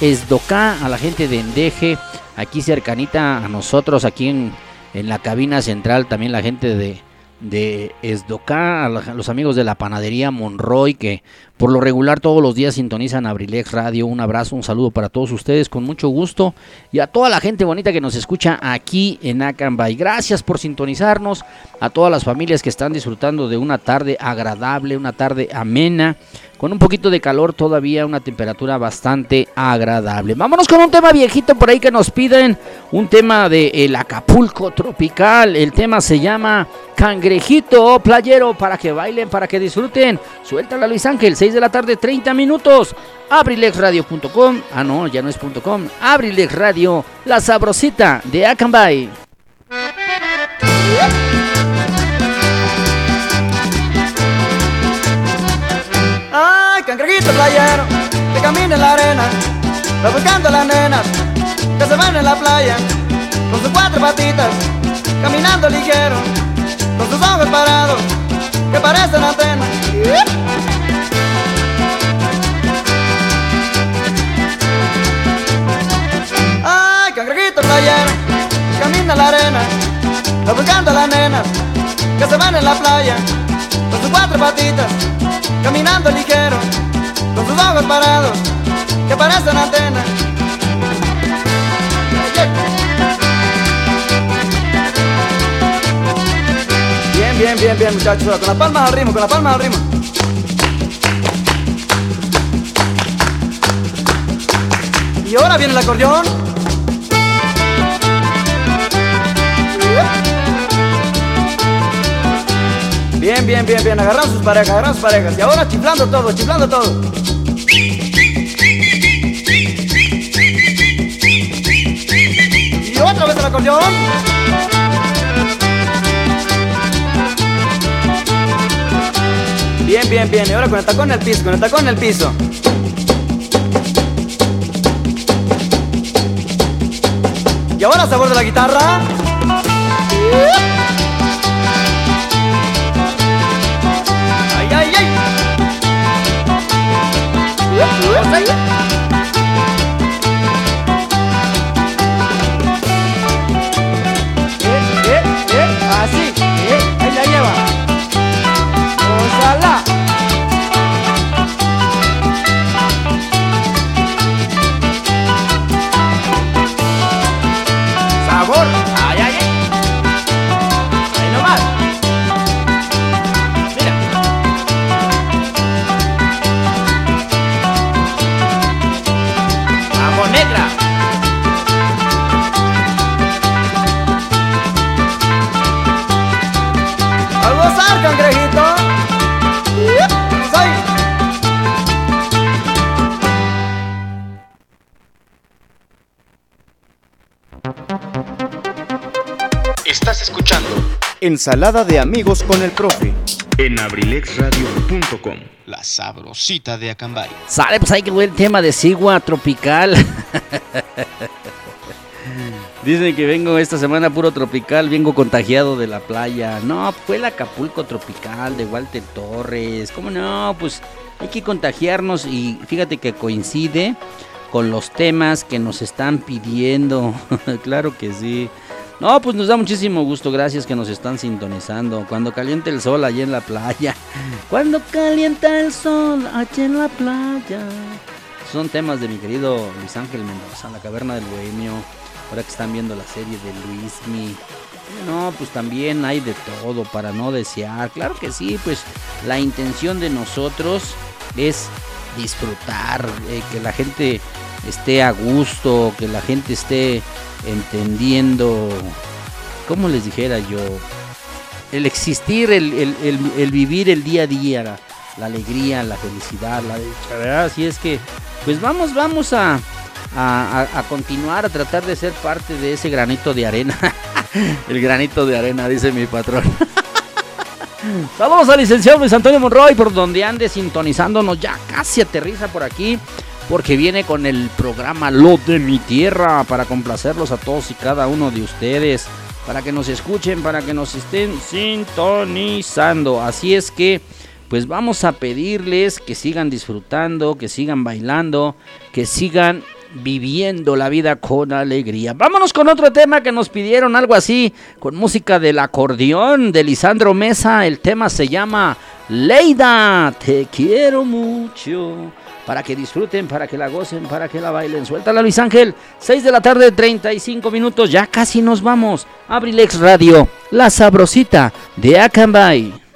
Esdocá, a la gente de Endeje, aquí cercanita a nosotros, aquí en, en la cabina central, también la gente de, de Esdoca, a los amigos de la panadería Monroy, que por lo regular todos los días sintonizan Abrilex Radio. Un abrazo, un saludo para todos ustedes con mucho gusto. Y a toda la gente bonita que nos escucha aquí en Acambay. Gracias por sintonizarnos. A todas las familias que están disfrutando de una tarde agradable, una tarde amena con un poquito de calor todavía, una temperatura bastante agradable. Vámonos con un tema viejito por ahí que nos piden, un tema de el Acapulco tropical. El tema se llama Cangrejito Playero para que bailen, para que disfruten. Suéltala Luis Ángel, 6 de la tarde, 30 minutos. Abrilexradio.com. Ah, no, ya no es .com. Abrilex Radio, la sabrosita de Acambay. Cangrejito playero que camina en la arena, va buscando a las nenas que se van en la playa con sus cuatro patitas, caminando ligero, con sus ojos parados que parecen antenas. Ay, cangrejito playero, camina en la arena, va buscando a las nenas que se van en la playa con sus cuatro patitas caminando ligero, con sus ojos parados, que parecen antenas. Bien, bien, bien, bien, muchachos, con la palma al ritmo, con la palma al ritmo. Y ahora viene el acordeón. Bien, bien, bien, bien. Agarran sus parejas, agarran sus parejas. Y ahora chiflando todo, chiflando todo. Y otra vez el acordeón. Bien, bien, bien. Y ahora con el tacón en el piso, con el tacón en el piso. Y ahora sabor de la guitarra. Así, eh ahí la lleva. Ojalá. Cangrejito. Soy. Estás escuchando Ensalada de amigos con el profe en abrilexradio.com. La sabrosita de Acambay. Sale, pues ahí que el tema de Sigua tropical. Dicen que vengo esta semana puro tropical, vengo contagiado de la playa. No, fue el Acapulco tropical de Walter Torres. ¿Cómo no? Pues hay que contagiarnos y fíjate que coincide con los temas que nos están pidiendo. claro que sí. No, pues nos da muchísimo gusto, gracias que nos están sintonizando. Cuando caliente el sol allí en la playa. Cuando calienta el sol allí en la playa. Son temas de mi querido Luis Ángel Mendoza, La Caverna del Bohemio. Ahora que están viendo la serie de Luismi. No, pues también hay de todo para no desear. Claro que sí, pues la intención de nosotros es disfrutar, eh, que la gente esté a gusto, que la gente esté entendiendo, ¿cómo les dijera yo? El existir, el, vivir el día a día, la, alegría, la felicidad, la dicha. Así es que, pues vamos, vamos a, a, continuar, a tratar de ser parte de ese granito de arena. el granito de arena, dice mi patrón. Saludos al licenciado Luis Antonio Monroy, por donde ande sintonizándonos. Ya casi aterriza por aquí porque viene con el programa Lo de mi tierra para complacerlos a todos y cada uno de ustedes, para que nos escuchen, para que nos estén sintonizando. Así es que, pues vamos a pedirles que sigan disfrutando, que sigan bailando, que sigan viviendo la vida con alegría. Vámonos con otro tema que nos pidieron, algo así, con música del acordeón de Lisandro Mesa. El tema se llama Leida, te quiero mucho para que disfruten, para que la gocen, para que la bailen. Suéltala Luis Ángel, 6 de la tarde, 35 minutos, ya casi nos vamos. Abrilex Radio, la sabrosita de Acambay.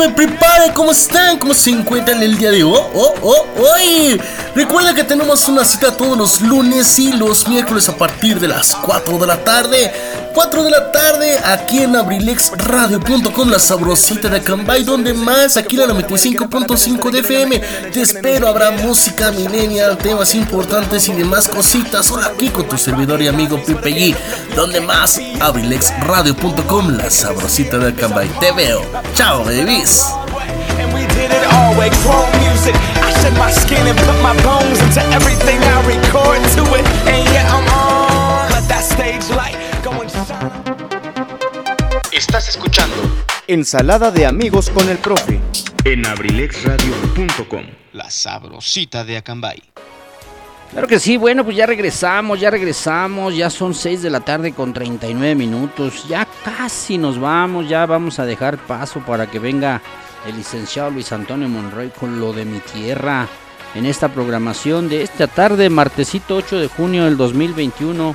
Me prepare, ¿cómo están? ¿Cómo se encuentran el día de hoy? Oh, oh, hoy. Recuerda que tenemos una cita todos los lunes y los miércoles a partir de las 4 de la tarde. 4 de la tarde aquí en abrilexradio.com, la sabrosita de Acambay, donde más aquí en la 95.5 de FM. Te espero, habrá música millennial, temas importantes y demás cositas. Solo aquí con tu servidor y amigo Pipe G, donde más abrilexradio.com, la sabrosita de Acambay. Te veo. Chao, babies. Estás escuchando Ensalada de amigos con el profe en abrilexradio.com. La sabrosita de Acambay. Claro que sí, bueno, pues ya regresamos, ya regresamos, ya son 6 de la tarde con 39 minutos, ya casi nos vamos, ya vamos a dejar paso para que venga el licenciado Luis Antonio Monroy con lo de mi tierra en esta programación de esta tarde, martesito 8 de junio del 2021,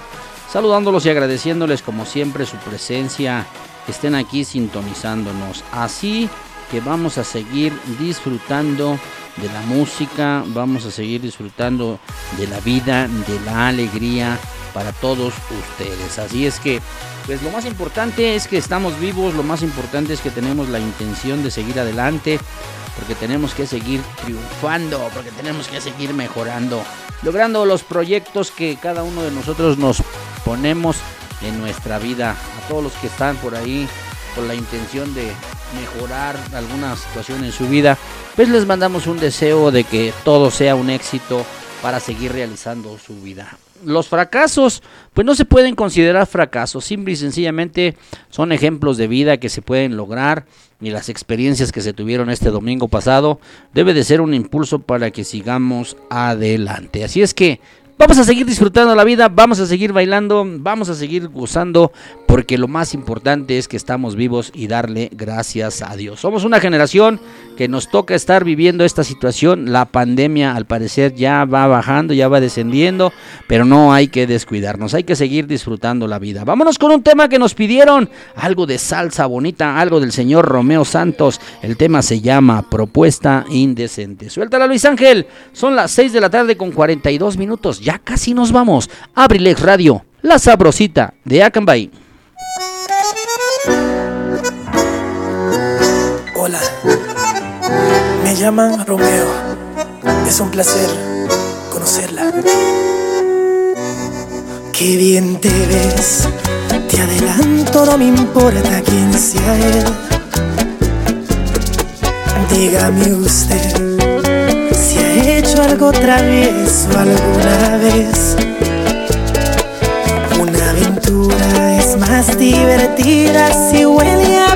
saludándolos y agradeciéndoles como siempre su presencia, estén aquí sintonizándonos, así que vamos a seguir disfrutando de la música, vamos a seguir disfrutando de la vida, de la alegría para todos ustedes. Así es que, pues lo más importante es que estamos vivos, lo más importante es que tenemos la intención de seguir adelante, porque tenemos que seguir triunfando, porque tenemos que seguir mejorando, logrando los proyectos que cada uno de nosotros nos ponemos en nuestra vida. A todos los que están por ahí con la intención de mejorar alguna situación en su vida, pues les mandamos un deseo de que todo sea un éxito para seguir realizando su vida. Los fracasos, pues no se pueden considerar fracasos, simple y sencillamente son ejemplos de vida que se pueden lograr y las experiencias que se tuvieron este domingo pasado debe de ser un impulso para que sigamos adelante. Así es que Vamos a seguir disfrutando la vida, vamos a seguir bailando, vamos a seguir gozando, porque lo más importante es que estamos vivos y darle gracias a Dios. Somos una generación que nos toca estar viviendo esta situación. La pandemia al parecer ya va bajando, ya va descendiendo, pero no hay que descuidarnos, hay que seguir disfrutando la vida. Vámonos con un tema que nos pidieron, algo de salsa bonita, algo del señor Romeo Santos. El tema se llama Propuesta Indecente. Suéltala Luis Ángel, son las 6 de la tarde con 42 minutos ya casi nos vamos. Abrilex Radio, la sabrosita de Acambay. Hola, me llaman Romeo. Es un placer conocerla. Qué bien te ves, te adelanto, no me importa quién sea él. Dígame usted hecho algo travieso alguna vez. Una aventura es más divertida si huele a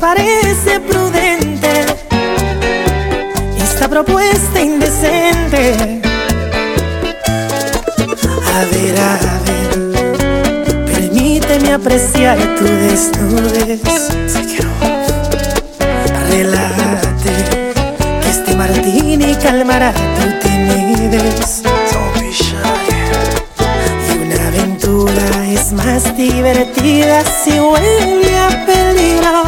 parece prudente esta propuesta indecente. A ver, a ver, permíteme apreciar tu desnudez. Relájate, que este martini calmará tu timidez. Y una aventura es más divertida si huele a peligro.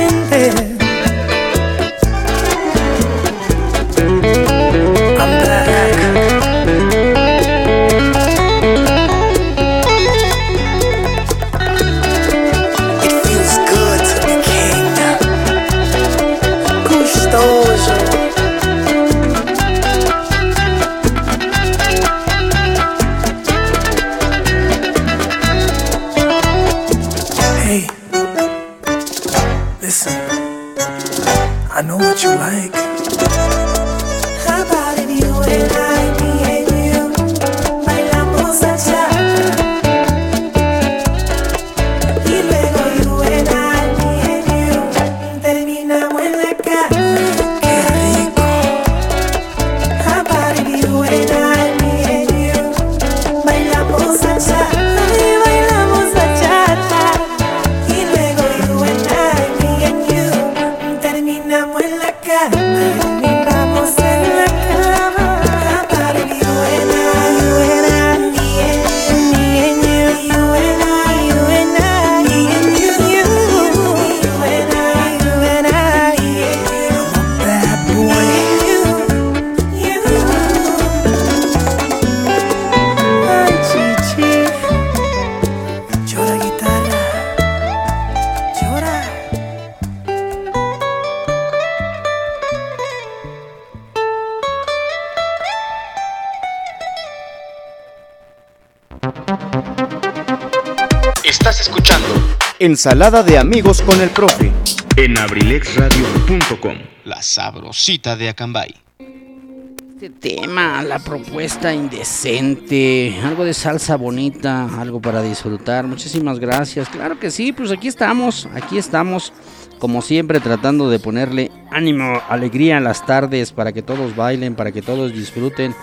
Ensalada de amigos con el profe en abrilexradio.com. La sabrosita de Acambay. Este tema, la propuesta indecente, algo de salsa bonita, algo para disfrutar. Muchísimas gracias. Claro que sí, pues aquí estamos, aquí estamos, como siempre, tratando de ponerle ánimo, alegría en las tardes para que todos bailen, para que todos disfruten.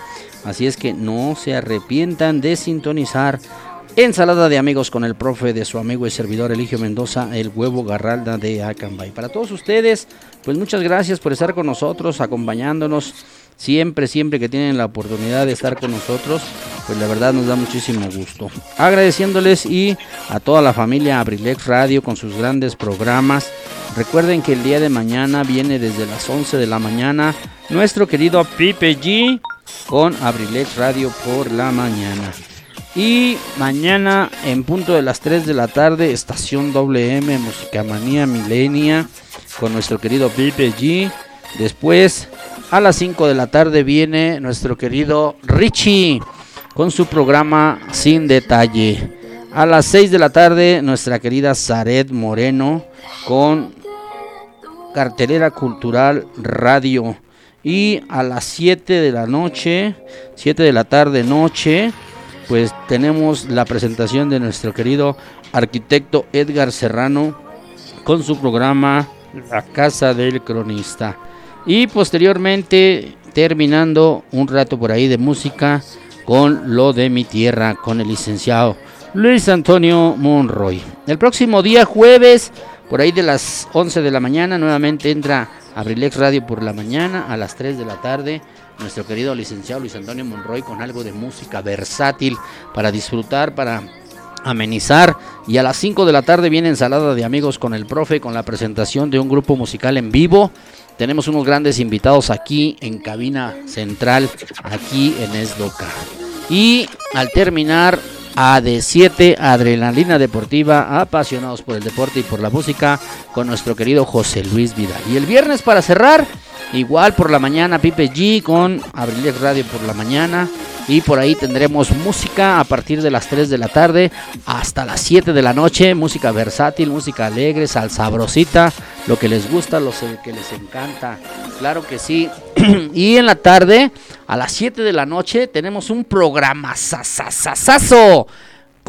Así es que no se arrepientan de sintonizar Ensalada de amigos con el profe de su amigo y servidor Eligio Mendoza, el huevo garralda de Acambay. Para todos ustedes, pues muchas gracias por estar con nosotros, acompañándonos siempre, siempre que tienen la oportunidad de estar con nosotros, pues la verdad nos da muchísimo gusto. Agradeciéndoles y a toda la familia Abrilex Radio con sus grandes programas. Recuerden que el día de mañana viene desde las 11 de la mañana nuestro querido Pipe G con Abrilex Radio por la mañana. Y mañana en punto de las 3 de la tarde, estación WM, Musicamanía Milenia, con nuestro querido Pipe. Después, a las 5 de la tarde, viene nuestro querido Richie con su programa Sin Detalle. A las 6 de la tarde, nuestra querida Zaret Moreno con Cartelera Cultural Radio. Y a las 7 de la noche, 7 de la tarde, noche pues tenemos la presentación de nuestro querido arquitecto Edgar Serrano con su programa La Casa del Cronista. Y posteriormente terminando un rato por ahí de música con lo de mi tierra, con el licenciado Luis Antonio Monroy. El próximo día jueves, por ahí de las 11 de la mañana, nuevamente entra Abrilex Radio por la mañana a las 3 de la tarde. Nuestro querido licenciado Luis Antonio Monroy con algo de música versátil para disfrutar, para amenizar. Y a las 5 de la tarde viene ensalada de amigos con el profe con la presentación de un grupo musical en vivo. Tenemos unos grandes invitados aquí en cabina central, aquí en Esdoca. Y al terminar, AD7, Adrenalina Deportiva, apasionados por el deporte y por la música, con nuestro querido José Luis Vidal. Y el viernes para cerrar, igual por la mañana, Pipe G con Abrilex Radio por la mañana. Y por ahí tendremos música a partir de las 3 de la tarde hasta las 7 de la noche. Música versátil, música alegre, salsabrosita, lo que les gusta, lo que les encanta. Claro que sí. y en la tarde, a las 7 de la noche, tenemos un programa sasasasazo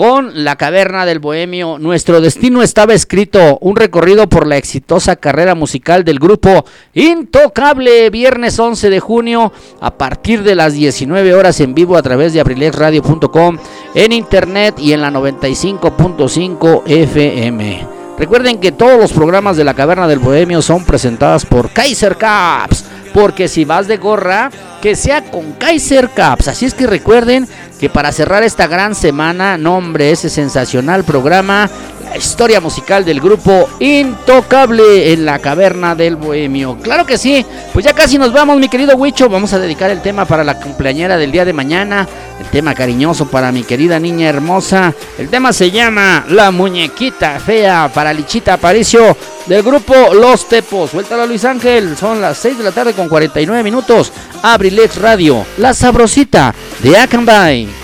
con la caverna del bohemio. Nuestro destino estaba escrito, un recorrido por la exitosa carrera musical del grupo Intocable, viernes 11 de junio a partir de las 19 horas en vivo a través de abrilexradio.com, en internet y en la 95.5 FM. Recuerden que todos los programas de la caverna del bohemio son presentados por Kaiser Caps. Porque si vas de gorra, que sea con Kaiser Caps. Así es que recuerden que para cerrar esta gran semana, nombre ese sensacional programa, historia musical del grupo Intocable en la caverna del Bohemio. Claro que sí, pues ya casi nos vamos, mi querido Huicho. Vamos a dedicar el tema para la cumpleañera del día de mañana, el tema cariñoso para mi querida niña hermosa. El tema se llama La muñequita fea para Lichita Aparicio del grupo Los Tepos. Vuelta a Luis Ángel, son las 6 de la tarde con 49 minutos. Abrilex Radio, la sabrosita de Akanbay.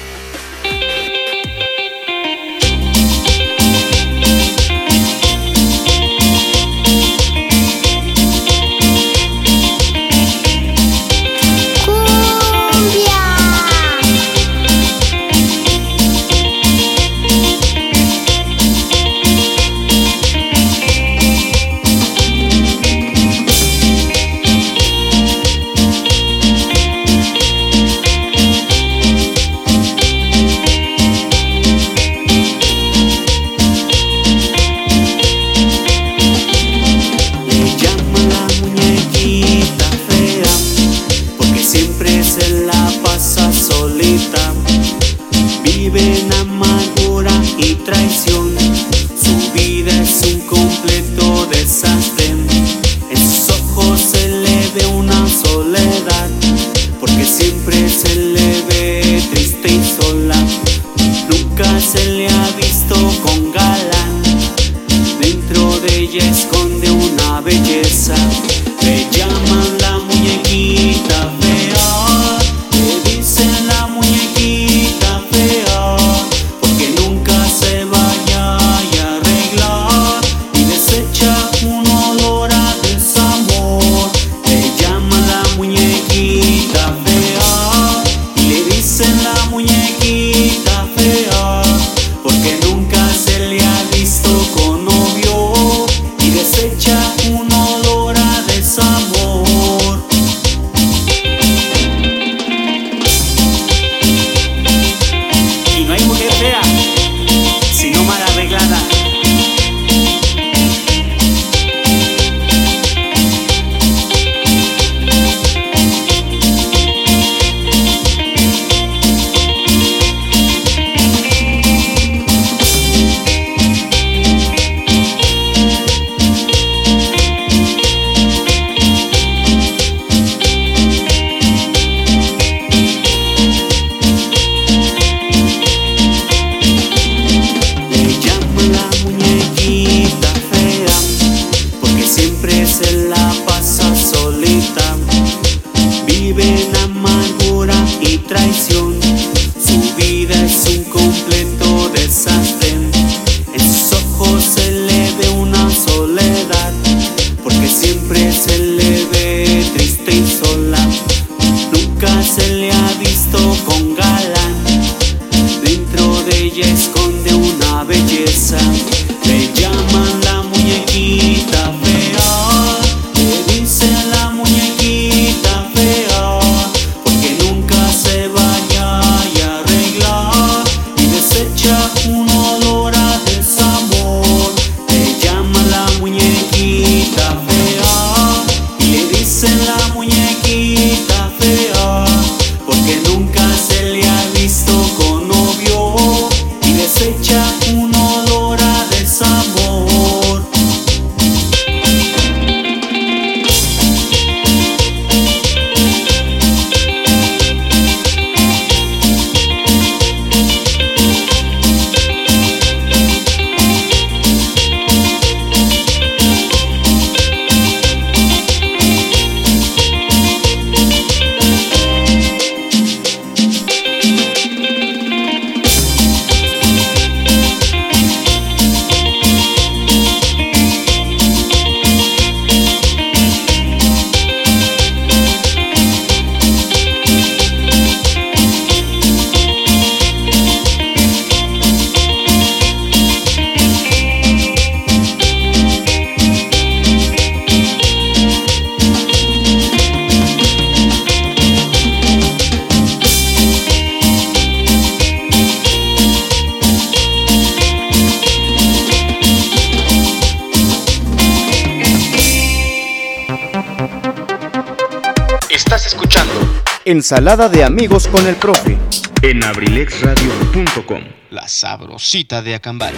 Ensalada de amigos con el profe. En abrilexradio.com. La sabrosita de Acambay.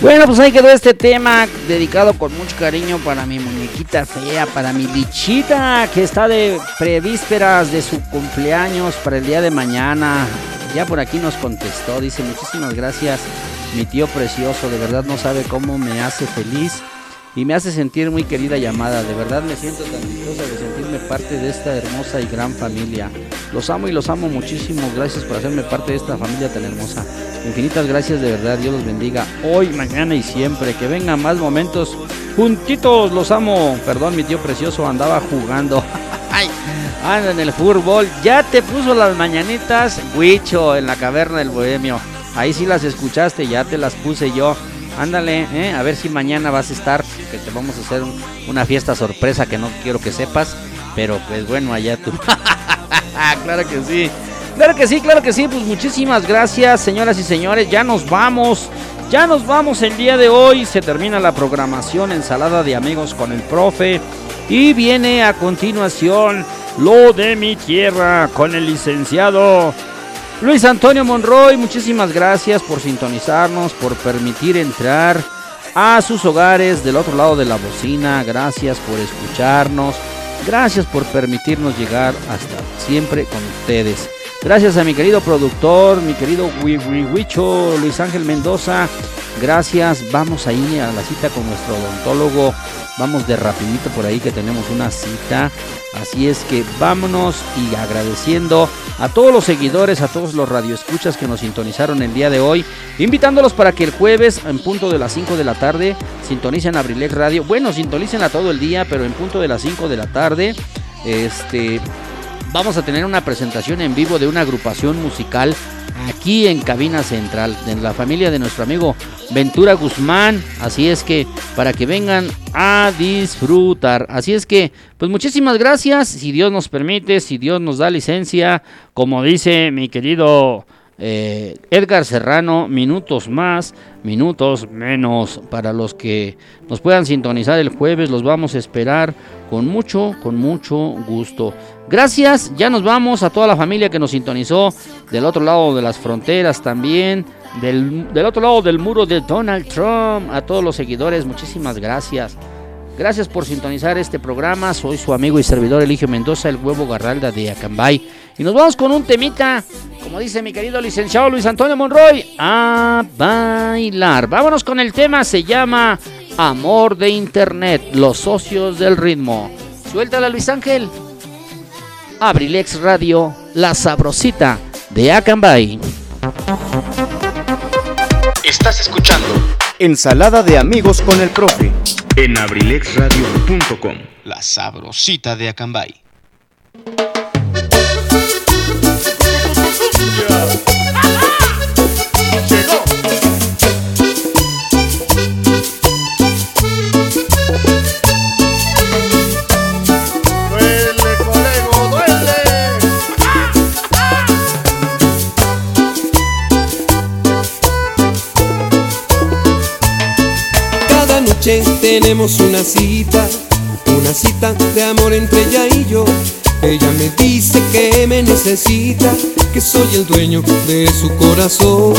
Bueno, pues ahí quedó este tema dedicado con mucho cariño para mi muñequita fea, para mi bichita que está de prevísperas de su cumpleaños para el día de mañana. Ya por aquí nos contestó, dice muchísimas gracias mi tío precioso, de verdad no sabe cómo me hace feliz y me hace sentir muy querida llamada. De verdad me siento tan dichosa de parte de esta hermosa y gran familia. Los amo y los amo muchísimo. Gracias por hacerme parte de esta familia tan hermosa. Infinitas gracias de verdad. Dios los bendiga hoy, mañana y siempre. Que vengan más momentos juntitos. Los amo. Perdón, mi tío precioso andaba jugando. Anda en el fútbol. Ya te puso las mañanitas, Huicho, en la caverna del bohemio. Ahí sí las escuchaste, ya te las puse yo. Ándale, ¿eh? a ver si mañana vas a estar, que te vamos a hacer un- una fiesta sorpresa que no quiero que sepas, pero pues bueno, allá tú. claro que sí. Claro que sí, claro que sí. Pues muchísimas gracias, señoras y señores. Ya nos vamos. Ya nos vamos el día de hoy. Se termina la programación Ensalada de Amigos con el Profe. Y viene a continuación lo de mi tierra con el licenciado Luis Antonio Monroy. Muchísimas gracias por sintonizarnos, por permitir entrar a sus hogares del otro lado de la bocina. Gracias por escucharnos. Gracias por permitirnos llegar hasta siempre con ustedes. Gracias a mi querido productor, mi querido Wi- Wi- Huicho, Luis Ángel Mendoza. Gracias. Vamos ahí a la cita con nuestro odontólogo. Vamos de rapidito por ahí que tenemos una cita. Así es que vámonos y agradeciendo a todos los seguidores, a todos los radioescuchas que nos sintonizaron el día de hoy, invitándolos para que el jueves en punto de las 5 de la tarde sintonicen Abrilex Radio. Bueno, sintonicen a todo el día, pero en punto de las 5 de la tarde, este vamos a tener una presentación en vivo de una agrupación musical aquí en Cabina Central, de la familia de nuestro amigo Ventura Guzmán. Así es que para que vengan a disfrutar. Así es que, pues muchísimas gracias. Si Dios nos permite, si Dios nos da licencia, como dice mi querido eh, Edgar Serrano, minutos más, minutos menos. Para los que nos puedan sintonizar el jueves, los vamos a esperar con mucho, con mucho gusto. Gracias, ya nos vamos a toda la familia que nos sintonizó del otro lado de las fronteras también, del, del otro lado del muro de Donald Trump, a todos los seguidores, muchísimas gracias. Gracias por sintonizar este programa. Soy su amigo y servidor Eligio Mendoza, el huevo garralda de Acambay. Y nos vamos con un temita, como dice mi querido licenciado Luis Antonio Monroy, a bailar. Vámonos con el tema, se llama Amor de Internet, los socios del ritmo. Suéltala Luis Ángel. Abrilex Radio, la sabrosita de Acambay. Estás escuchando Ensalada de amigos con el profe. En abrilexradio.com. La sabrosita de Acambay. Tenemos una cita, una cita de amor entre ella y yo. Ella me dice que me necesita, que soy el dueño de su corazón.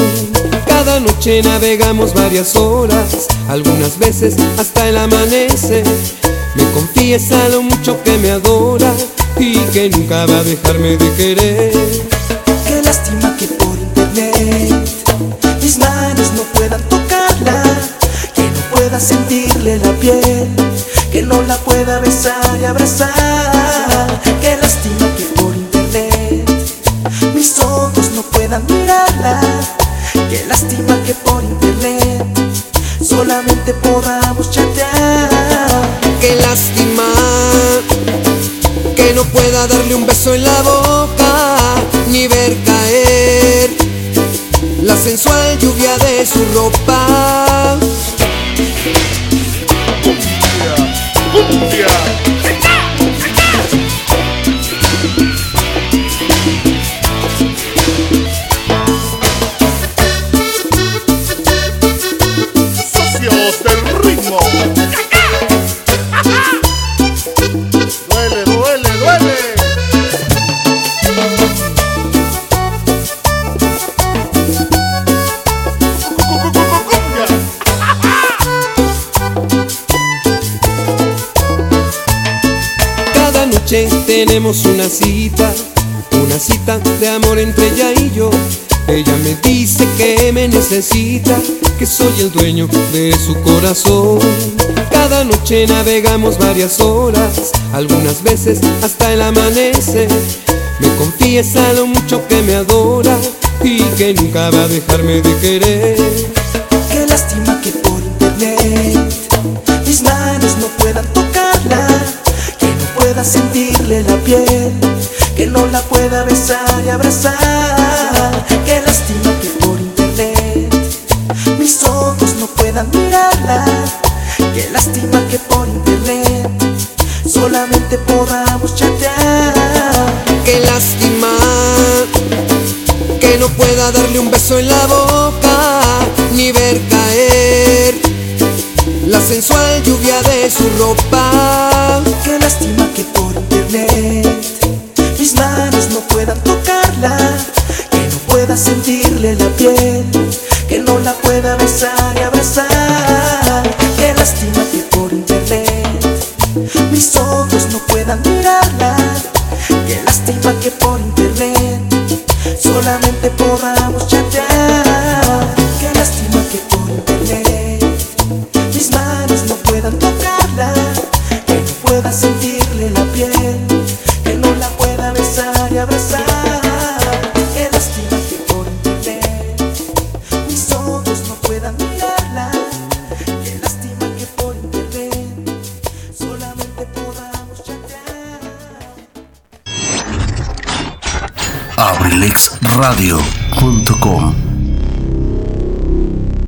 Cada noche navegamos varias horas, algunas veces hasta el amanecer. Me confiesa lo mucho que me adora y que nunca va a dejarme de querer. Abrazar. tenemos una cita, una cita de amor entre ella y yo. Ella me dice que me necesita, que soy el dueño de su corazón. Cada noche navegamos varias horas, algunas veces hasta el amanecer. Me confiesa lo mucho que me adora y que nunca va a dejarme de querer. que no la pueda besar y abrazar.